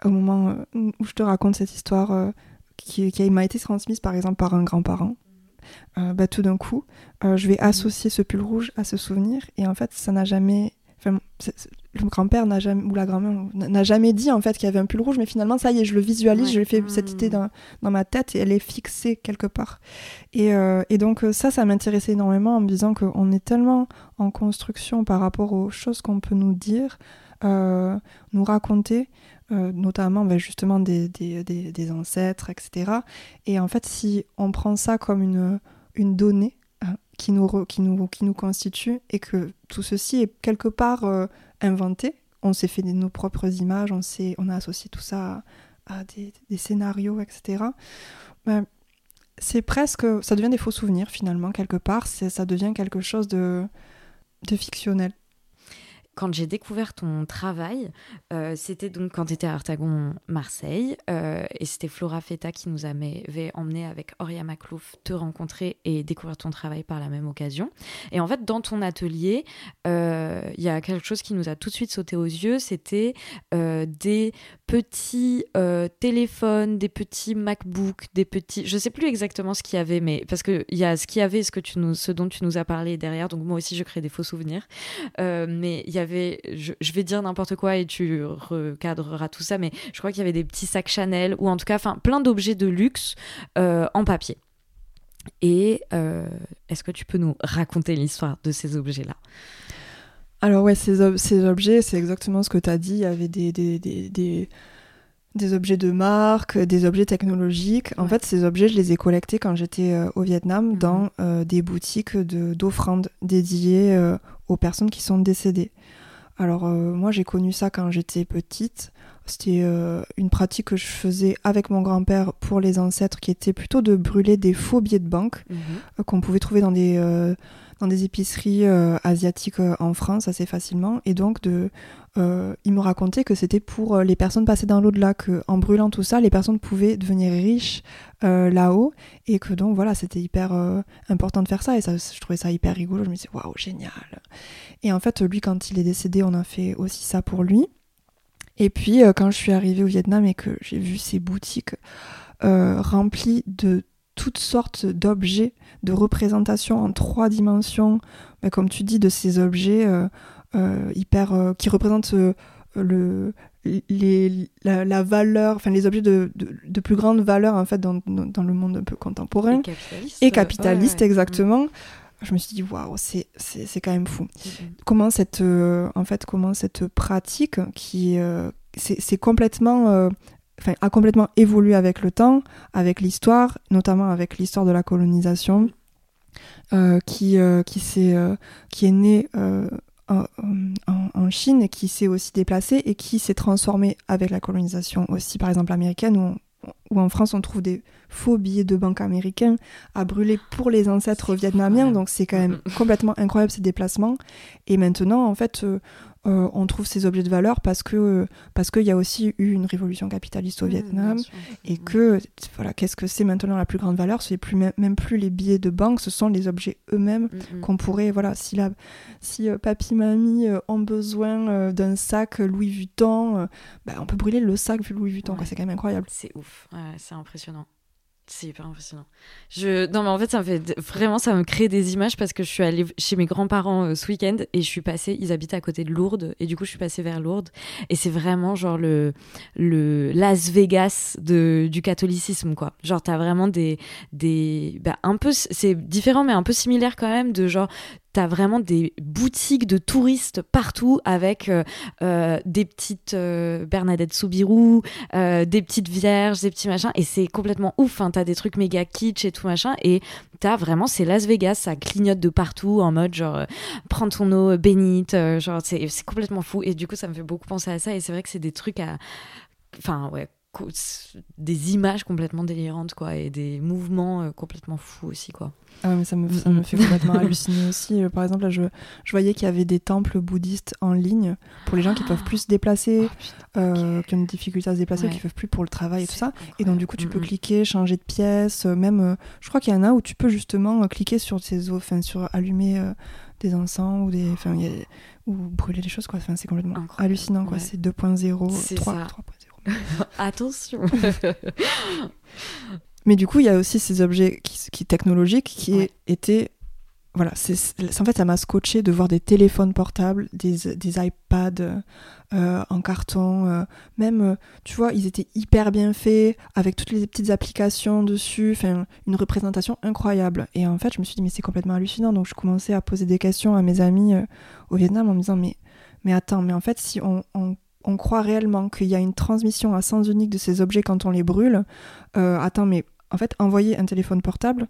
S2: au moment euh, où je te raconte cette histoire euh, qui, qui m'a été transmise par exemple par un grand-parent, euh, bah, tout d'un coup, je vais associer ce pull rouge à ce souvenir et en fait, ça n'a jamais. Enfin, le grand-père n'a jamais ou la grand-mère n'a jamais dit en fait qu'il y avait un pull rouge, mais finalement ça y est, je le visualise, je fais cette idée dans, dans, ma tête et elle est fixée quelque part. Et, et donc ça, ça m'intéressait énormément en me disant qu'on est tellement en construction par rapport aux choses qu'on peut nous dire, euh, nous raconter, euh, notamment ben, justement des, ancêtres, etc. Et en fait, si on prend ça comme une, donnée hein, qui, nous qui, nous, qui nous constitue et que tout ceci est quelque part euh, inventé, on s'est fait nos propres images, on, on a associé tout ça à, des, scénarios, etc. Ben, c'est presque, ça devient des faux souvenirs finalement quelque part, ça devient quelque chose de fictionnel
S1: quand j'ai découvert ton travail, euh, c'était donc quand tu étais à Artagon, Marseille, euh, et c'était Flora Feta qui nous avait emmené avec Auria Maclouf te rencontrer et découvrir ton travail par la même occasion. Et en fait, dans ton atelier, euh, il y a quelque chose qui nous a tout de suite sauté aux yeux, c'était des petits téléphones, des petits MacBooks, des petits... Je sais plus exactement ce qu'il y avait, mais parce qu'il y a ce qu'il y avait, ce, que tu nous, ce dont tu nous as parlé derrière, donc moi aussi je crée des faux souvenirs, mais il y avait je, vais dire n'importe quoi et tu recadreras tout ça, mais je crois qu'il y avait des petits sacs Chanel ou en tout cas, enfin, plein d'objets de luxe euh, en papier. Et euh, est-ce que tu peux nous raconter l'histoire de ces objets-là?
S2: Alors ouais, ces, ces objets, c'est exactement ce que tu as dit. Il y avait des, des, des, des, objets de marque, des objets technologiques. En fait, ces objets, je les ai collectés quand j'étais euh, au Vietnam mhm. dans des boutiques d'offrandes dédiées aux personnes qui sont décédées. Alors euh, moi j'ai connu ça quand j'étais petite. C'était euh, une pratique que je faisais avec mon grand-père pour les ancêtres qui était plutôt de brûler des faux billets de banque mhm. euh, qu'on pouvait trouver dans des, dans des épiceries asiatiques en France assez facilement. Et donc de, il me racontait que c'était pour les personnes passées dans l'au-delà, qu'en brûlant tout ça, les personnes pouvaient devenir riches là-haut. Et que donc voilà, c'était hyper important de faire ça. Et ça, je trouvais ça hyper rigolo. Je me disais, waouh, génial. Et en fait, lui, quand il est décédé, on a fait aussi ça pour lui. Et puis, euh, quand je suis arrivée au Vietnam et que j'ai vu ces boutiques euh, remplies de toutes sortes d'objets, de représentations en trois dimensions, mais comme tu dis, de ces objets euh, hyper qui représentent le, les, la, valeur, enfin les objets de, de, plus grande valeur en fait dans, dans, le monde un peu contemporain.
S1: Et capitaliste,
S2: et capitaliste exactement. Je me suis dit waouh c'est c'est quand même fou. Comment cette euh, en fait comment cette pratique qui euh, c'est complètement euh, enfin a complètement évolué avec le temps avec l'histoire notamment avec l'histoire de la colonisation qui qui s'est qui est née en, en, Chine et qui s'est aussi déplacée et qui s'est transformée avec la colonisation aussi par exemple américaine où où en France on trouve des faux billets de banque américains à brûler pour les ancêtres vietnamiens. Donc c'est quand même complètement incroyable ces déplacements. Et maintenant, en fait, euh, euh, on trouve ces objets de valeur parce que parce qu'il y a aussi eu une révolution capitaliste au mmh, Vietnam et que voilà qu'est-ce que c'est maintenant la plus grande valeur? C'est plus même plus les billets de banque ce sont les objets eux-mêmes mmh. qu'on pourrait voilà si la si euh, papy mamie ont besoin d'un sac Louis Vuitton bah, on peut brûler le sac Louis Vuitton c'est quand même incroyable.
S1: C'est ouf. C'est impressionnant c'est hyper impressionnant. Je... Non, mais en fait, ça me fait vraiment, ça me crée des images parce que je suis allée chez mes grands-parents euh, ce week-end et je suis passée, ils habitent à côté de Lourdes et du coup, je suis passée vers Lourdes et c'est vraiment genre le, le Las Vegas de, du catholicisme, quoi. Genre, t'as vraiment des. des... Bah, un peu, c'est différent, mais un peu similaire quand même, de genre, tu as vraiment des boutiques de touristes partout avec des petites Bernadette Soubirou, des petites vierges, des petits machins. Et c'est complètement ouf. Hein. Tu as des trucs méga kitsch et tout machin. Et t'as vraiment, c'est Las Vegas, ça clignote de partout en mode genre, prends ton eau bénite. genre, c'est complètement fou. Et du coup, ça me fait beaucoup penser à ça. Et c'est vrai que c'est des trucs à. Enfin, ouais, des images complètement délirantes quoi et des mouvements euh, complètement fous aussi quoi.
S2: Ah mais ça me, ça me fait complètement (laughs) halluciner aussi. Euh, par exemple, là, je, je voyais qu'il y avait des temples bouddhistes en ligne pour les gens qui peuvent plus se déplacer, (gasps) oh, euh, qui ont des difficultés à se déplacer, qui peuvent plus pour le travail et tout ça. Et donc, du coup, tu peux cliquer, changer de pièce, même, je crois qu'il y en a où tu peux justement cliquer sur ces enfin, sur allumer des encens ou des, enfin, ou brûler des choses quoi. Enfin, c'est complètement hallucinant quoi. C'est 2.0, 3, 3.0. (laughs)
S1: Attention. (laughs)
S2: Mais du coup, il y a aussi ces objets qui, technologiques qui étaient voilà, c'est en fait ça m'a scotché de voir des téléphones portables, des, des iPads euh, en carton, euh, même euh, tu vois ils étaient hyper bien faits avec toutes les petites applications dessus, enfin une représentation incroyable. Et en fait je me suis dit mais c'est complètement hallucinant, donc je commençais à poser des questions à mes amis au Vietnam en me disant mais mais attends mais en fait si on, on on croit réellement qu'il y a une transmission à sens unique de ces objets quand on les brûle, euh, attends, mais en fait, envoyer un téléphone portable,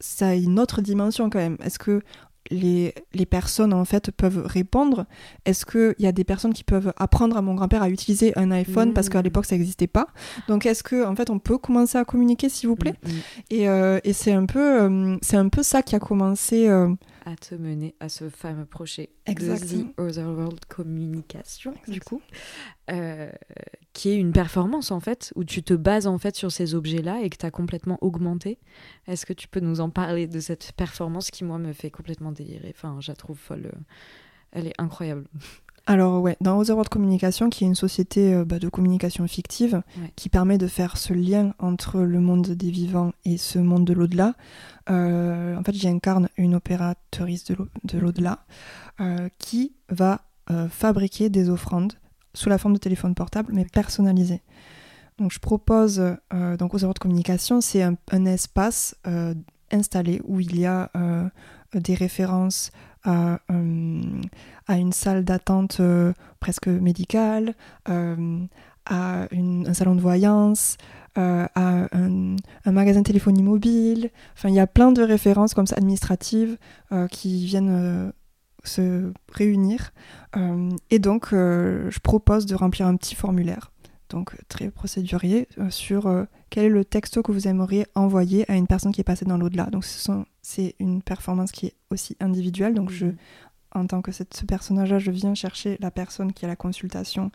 S2: ça a une autre dimension quand même. Est-ce que les, les, personnes en fait peuvent répondre? Est-ce qu'il y a des personnes qui peuvent apprendre à mon grand-père à utiliser un iPhone parce qu'à mmh. l'époque ça n'existait pas? Donc est-ce que en fait on peut commencer à communiquer s'il vous plaît? Mmh, mmh. Et, euh, et c'est un peu euh, c'est un peu ça qui a commencé
S1: à te mener à ce fameux projet Exactement. The Otherworld Communication, du coup, euh, qui est une performance en fait, où tu te bases en fait sur ces objets-là et que tu as complètement augmenté. Est-ce que tu peux nous en parler de cette performance qui, moi, me fait complètement délirer? Enfin, je la trouve folle. Elle est incroyable. (laughs)
S2: Alors ouais, dans Otherworld Communication, qui est une société euh, bah, de communication fictive, qui permet de faire ce lien entre le monde des vivants et ce monde de l'au-delà, euh, en fait j'incarne une opératrice de l'au-delà euh, qui va fabriquer des offrandes sous la forme de téléphone portable, mais personnalisées. Donc je propose, donc Otherworld Communication, c'est un, un, espace installé où il y a des références à, euh, à une salle d'attente euh, presque médicale, euh, à un salon de voyance, à un, magasin de téléphonie mobile. Enfin, il y a plein de références comme ça administratives qui viennent se réunir. et donc, je propose de remplir un petit formulaire donc très procédurier, sur quel est le texto que vous aimeriez envoyer à une personne qui est passée dans l'au-delà. Donc c'est une performance qui est aussi individuelle. Donc je, en tant que cette, ce personnage-là, je viens chercher la personne qui a la consultation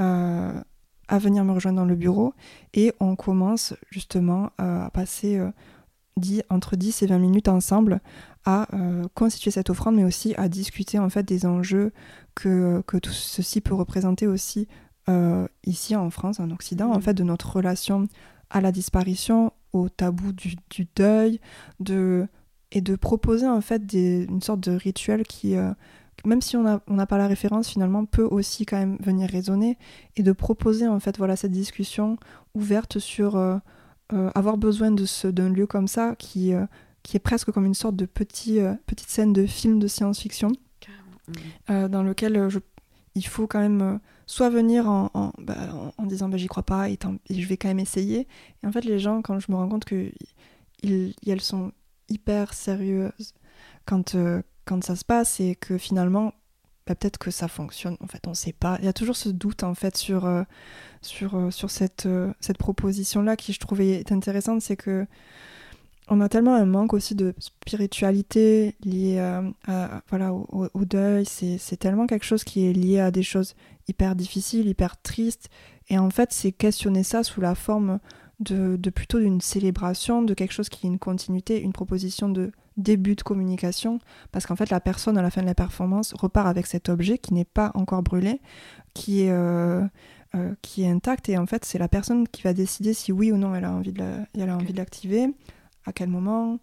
S2: euh, à venir me rejoindre dans le bureau et on commence justement euh, à passer euh, entre 10 et 20 minutes ensemble à constituer cette offrande, mais aussi à discuter en fait des enjeux que, que tout ceci peut représenter aussi ici en France, en Occident, en mmh. fait, de notre relation à la disparition, au tabou du, deuil, de, et de proposer en fait des, une sorte de rituel qui, euh, même si on n'a on pas la référence, finalement peut aussi quand même venir résonner et de proposer en fait voilà cette discussion ouverte sur euh, euh, avoir besoin de ce d'un lieu comme ça qui, qui est presque comme une sorte de petit, petite scène de film de science-fiction dans lequel je, il faut quand même soit venir en, en, bah, en, disant bah, j'y crois pas et, je vais quand même essayer. Et en fait, les gens, quand je me rends compte que elles sont hyper sérieuses quand, euh, quand ça se passe et que finalement, bah, peut-être que ça fonctionne. En fait, on sait pas. Il y a toujours ce doute en fait sur, euh, sur, euh, sur cette, cette proposition-là qui je trouvais intéressante, c'est que on a tellement un manque aussi de spiritualité liée à, voilà, au, au deuil. C'est tellement quelque chose qui est lié à des choses hyper difficile, hyper triste. Et en fait, c'est questionner ça sous la forme de, plutôt d'une célébration, de quelque chose qui est une continuité, une proposition de début de communication. Parce qu'en fait, la personne, à la fin de la performance, repart avec cet objet qui n'est pas encore brûlé, qui est, euh, euh, qui est intact. Et en fait, c'est la personne qui va décider si oui ou non elle a envie de l'activer, à quel moment.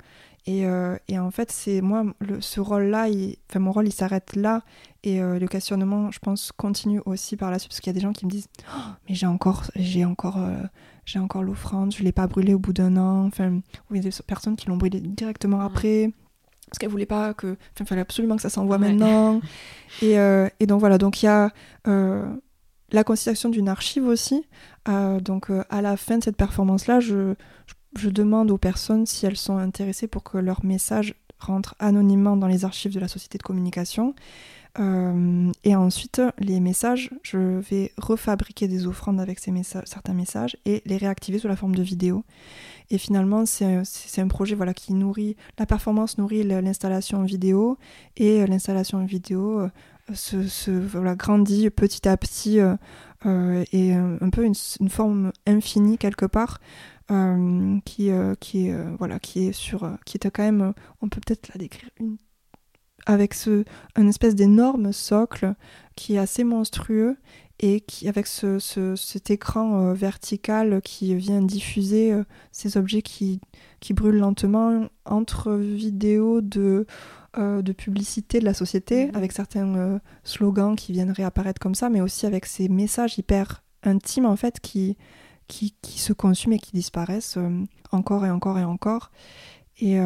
S2: Et, euh, et, en fait, c'est moi, le, ce rôle-là, enfin, mon rôle, il s'arrête là. Et euh, le questionnement, je pense, continue aussi par la suite, parce qu'il y a des gens qui me disent oh, Mais j'ai encore, j'ai encore, euh, j'ai encore l'offrande, je ne l'ai pas brûlée au bout d'un an. Enfin, ou il y a des personnes qui l'ont brûlée directement après. parce qu'elle voulait pas que. Enfin, fallait absolument que ça s'envoie maintenant. Et, et, donc voilà, donc il y a la constitution d'une archive aussi. Donc à la fin de cette performance-là, je, je, demande aux personnes si elles sont intéressées pour que leur message rentre anonymement dans les archives de la société de communication. et ensuite, les messages, je vais refabriquer des offrandes avec messages, certains messages et les réactiver sous la forme de vidéo. Et finalement, c'est un projet qui nourrit, la performance nourrit l'installation vidéo et euh, l'installation vidéo euh, se, grandit petit à petit euh, et un peu une, forme infinie quelque part. Qui, qui, est, voilà, qui est sur qui était quand même on peut peut-être la décrire une, avec ce un espèce d'énorme socle qui est assez monstrueux et qui, avec ce, cet écran euh, vertical qui vient diffuser euh, ces objets qui, qui brûlent lentement entre vidéos de, euh, de publicité de la société, mhm. avec certains slogans qui viennent réapparaître comme ça, mais aussi avec ces messages hyper intimes en fait qui, qui, se consument et qui disparaissent encore et encore et encore. Et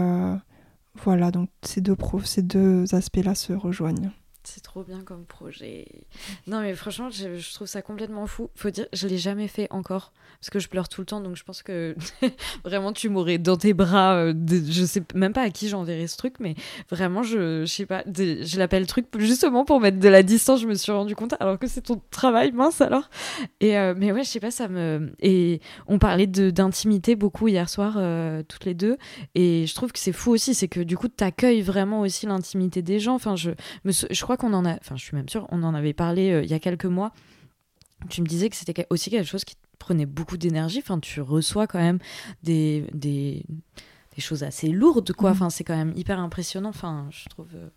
S2: voilà, donc ces deux aspects-là se rejoignent.
S1: C'est trop bien comme projet. Non, mais franchement, je, trouve ça complètement fou. Faut dire, je l'ai jamais fait encore parce que je pleure tout le temps, donc je pense que (laughs) vraiment tu m'aurais dans tes bras. Euh, je sais même pas à qui j'enverrai ce truc, mais vraiment, je, je sais pas. je l'appelle truc justement pour mettre de la distance. Je me suis rendu compte, alors que c'est ton travail, mince alors. Et euh, mais ouais, je sais pas, ça me. Et on parlait d'intimité beaucoup hier soir, euh, toutes les deux, et je trouve que c'est fou aussi, c'est que du coup, tu accueilles vraiment aussi l'intimité des gens. Enfin, je me, je crois qu'on en a, enfin je suis même sûre, on en avait parlé euh, il y a quelques mois. Tu me disais que c'était aussi quelque chose qui prenait beaucoup d'énergie. Enfin, tu reçois quand même des, des, des choses assez lourdes, quoi. Mhm. Enfin, c'est quand même hyper impressionnant. Enfin, je trouve. Euh.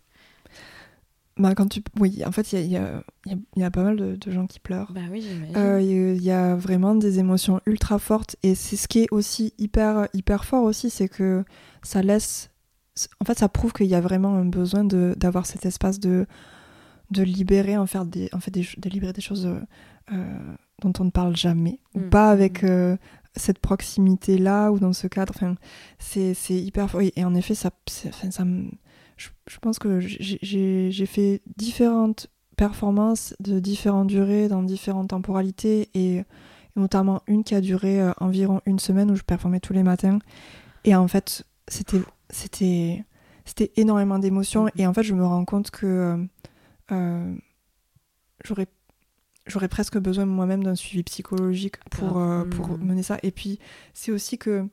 S2: Bah, quand tu... Oui, en fait, il y a, y, y a, pas mal de, gens qui pleurent.
S1: Bah oui,
S2: euh, Il y, a vraiment des émotions ultra fortes. Et c'est ce qui est aussi hyper, hyper fort aussi, c'est que ça laisse en fait, ça prouve qu'il y a vraiment un besoin d'avoir cet espace de, de libérer, en, faire des, en fait, de libérer des choses euh, dont on ne parle jamais, ou mm. pas avec euh, cette proximité-là, ou dans ce cadre. Enfin, c'est hyper. Et en effet, ça, enfin, ça je, je, pense que j'ai fait différentes performances de différentes durées, dans différentes temporalités, et, notamment une qui a duré euh, environ une semaine où je performais tous les matins. Et en fait, c'était c'était c'était énormément d'émotions et en fait je me rends compte que euh, euh, j'aurais j'aurais presque besoin moi-même d'un suivi psychologique pour, euh, pour mm. mener ça et puis c'est aussi que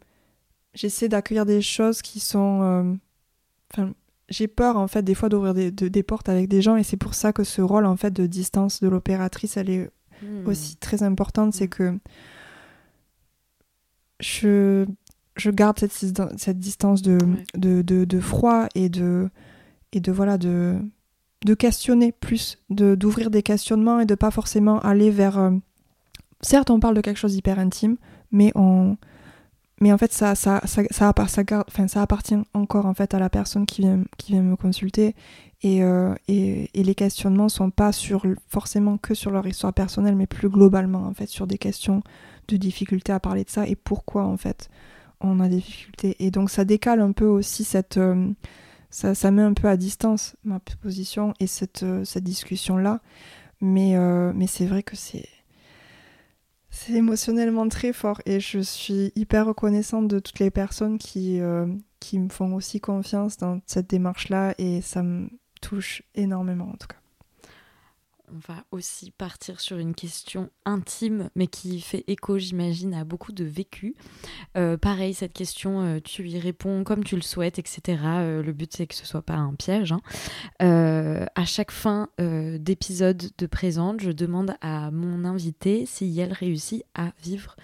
S2: j'essaie d'accueillir des choses qui sont enfin j'ai peur en fait des fois d'ouvrir des, des, portes avec des gens et c'est pour ça que ce rôle en fait de distance de l'opératrice elle est mm. aussi très importante c'est mm. que je je garde cette, cette distance de, de, de, froid et de, et de, voilà, de, de questionner plus, d'ouvrir des questionnements et de pas forcément aller vers... Euh, certes, on parle de quelque chose d'hyper intime, mais on... Mais en fait, ça, ça, ça, ça, ça, enfin, ça appartient encore en fait à la personne qui vient, qui vient me consulter. Et, euh, et, et, les questionnements sont pas sur, forcément que sur leur histoire personnelle, mais plus globalement en fait sur des questions de difficulté à parler de ça et pourquoi en fait on a des difficultés. Et donc ça décale un peu aussi cette... Euh, ça, ça, met un peu à distance ma position et cette, euh, cette discussion-là. Mais, euh, mais c'est vrai que c'est... C'est émotionnellement très fort et je suis hyper reconnaissante de toutes les personnes qui, qui me font aussi confiance dans cette démarche-là et ça me touche énormément en tout cas
S1: on va aussi partir sur une question intime, mais qui fait écho, j'imagine, à beaucoup de vécu. Euh, pareil, cette question, euh, tu y réponds comme tu le souhaites, etc. Euh, le but, c'est que ce soit pas un piège. Hein. à chaque fin d'épisode de présente, je demande à mon invité si elle réussit à vivre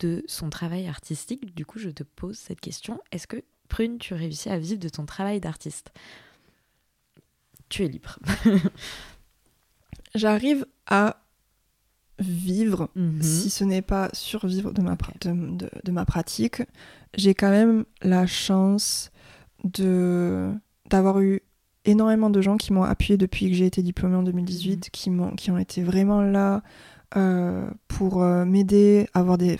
S1: de son travail artistique. Du coup, je te pose cette question. Est-ce que, Prune, tu réussis à vivre de ton travail d'artiste? Tu es libre. (laughs)
S2: j'arrive à vivre, mhm. si ce n'est pas survivre de ma, de, ma pratique. J'ai quand même la chance de d'avoir eu énormément de gens qui m'ont appuyé depuis que j'ai été diplômée en 2018, mhm. qui, m'ont, qui ont été vraiment là euh, pour euh, m'aider avoir des,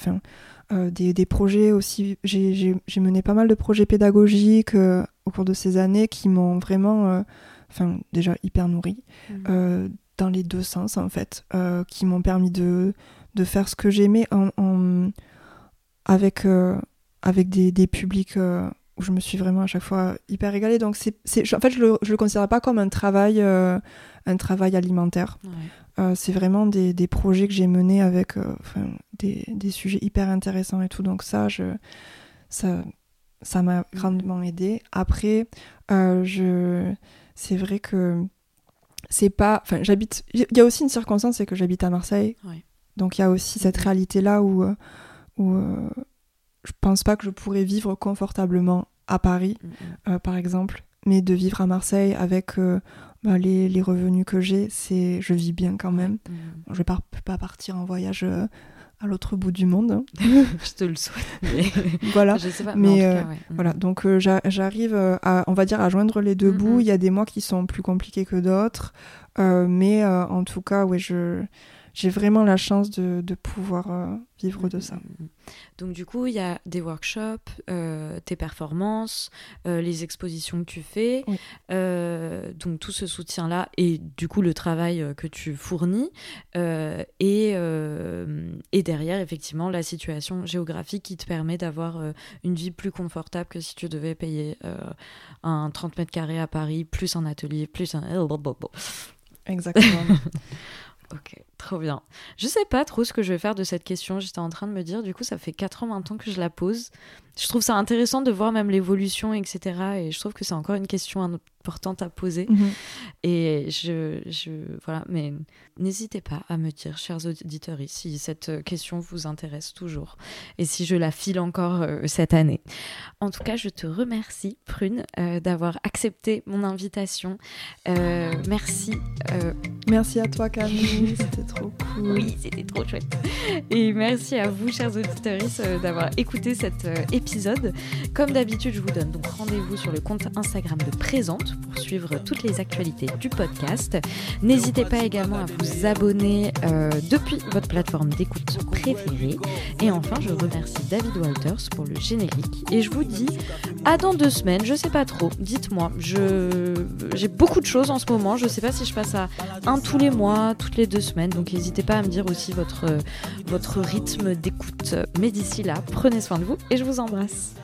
S2: euh, des, des, projets aussi. J'ai, mené pas mal de projets pédagogiques au cours de ces années qui m'ont vraiment, enfin déjà hyper nourri mmh. Dans les deux sens en fait, qui m'ont permis de, de faire ce que j'aimais en, avec, avec des, des publics où je me suis vraiment à chaque fois hyper régalée. Donc, c'est, en fait, je le, je le considère pas comme un travail, euh, un travail alimentaire. Euh, c'est vraiment des, des, projets que j'ai menés avec euh, des, des, sujets hyper intéressants et tout. Donc, ça, je, ça, ça m'a grandement aidé. Après, je, c'est vrai que c'est pas. Enfin, j'habite. Il y a aussi une circonstance, c'est que j'habite à Marseille. Donc, il y a aussi cette réalité-là où. où je pense pas que je pourrais vivre confortablement à Paris, mm, mm. Euh, par exemple, mais de vivre à Marseille avec euh, bah, les, les, revenus que j'ai, c'est je vis bien quand même. Mm. je vais pas, pas partir en voyage euh, à l'autre bout du monde. (laughs)
S1: Je te le souhaite.
S2: voilà. mais, voilà. Donc j'arrive à, on va dire, à joindre les deux bouts. Il y a des mois qui sont plus compliqués que d'autres, mais en tout cas, ouais, je j'ai vraiment la chance de, de pouvoir euh, vivre de ça. Mm, mm, mm.
S1: Donc du coup, il y a des workshops, euh, tes performances, euh, les expositions que tu fais, donc tout ce soutien-là et du coup le travail que tu fournis et, et derrière effectivement la situation géographique qui te permet d'avoir une vie plus confortable que si tu devais payer un 30 mètres carrés à Paris, plus un atelier, plus un... (laughs)
S2: Exactement.
S1: Ok, trop bien. Je sais pas trop ce que je vais faire de cette question. J'étais en train de me dire, du coup, ça fait 4 ans maintenant que je la pose. Je trouve ça intéressant de voir même l'évolution, etc. Et je trouve que c'est encore une question importante à poser. Mhm. Et je, je, voilà, mais n'hésitez pas à me dire, chers auditeurs, si cette question vous intéresse toujours et si je la file encore euh, cette année. En tout cas, je te remercie, Prune, euh, d'avoir accepté mon invitation. Euh, merci.
S2: Merci à toi, Camille. (laughs) trop cool.
S1: Oui, c'était trop chouette. Et merci à vous, chers auditeurs, d'avoir écouté cet épisode. Comme d'habitude, je vous donne donc rendez-vous sur le compte Instagram de Présente pour suivre toutes les actualités du podcast. N'hésitez pas également à vous abonner euh, depuis votre plateforme d'écoute préférée. Et enfin, je remercie David Walters pour le générique. Et je vous dis à dans deux semaines, je sais pas trop. Dites-moi, j'ai beaucoup de choses en ce moment. Je sais pas si je passe à un tous les mois, toutes les deux semaines. Donc n'hésitez pas à me dire aussi votre, votre rythme d'écoute. Mais d'ici là, prenez soin de vous et je vous embrasse.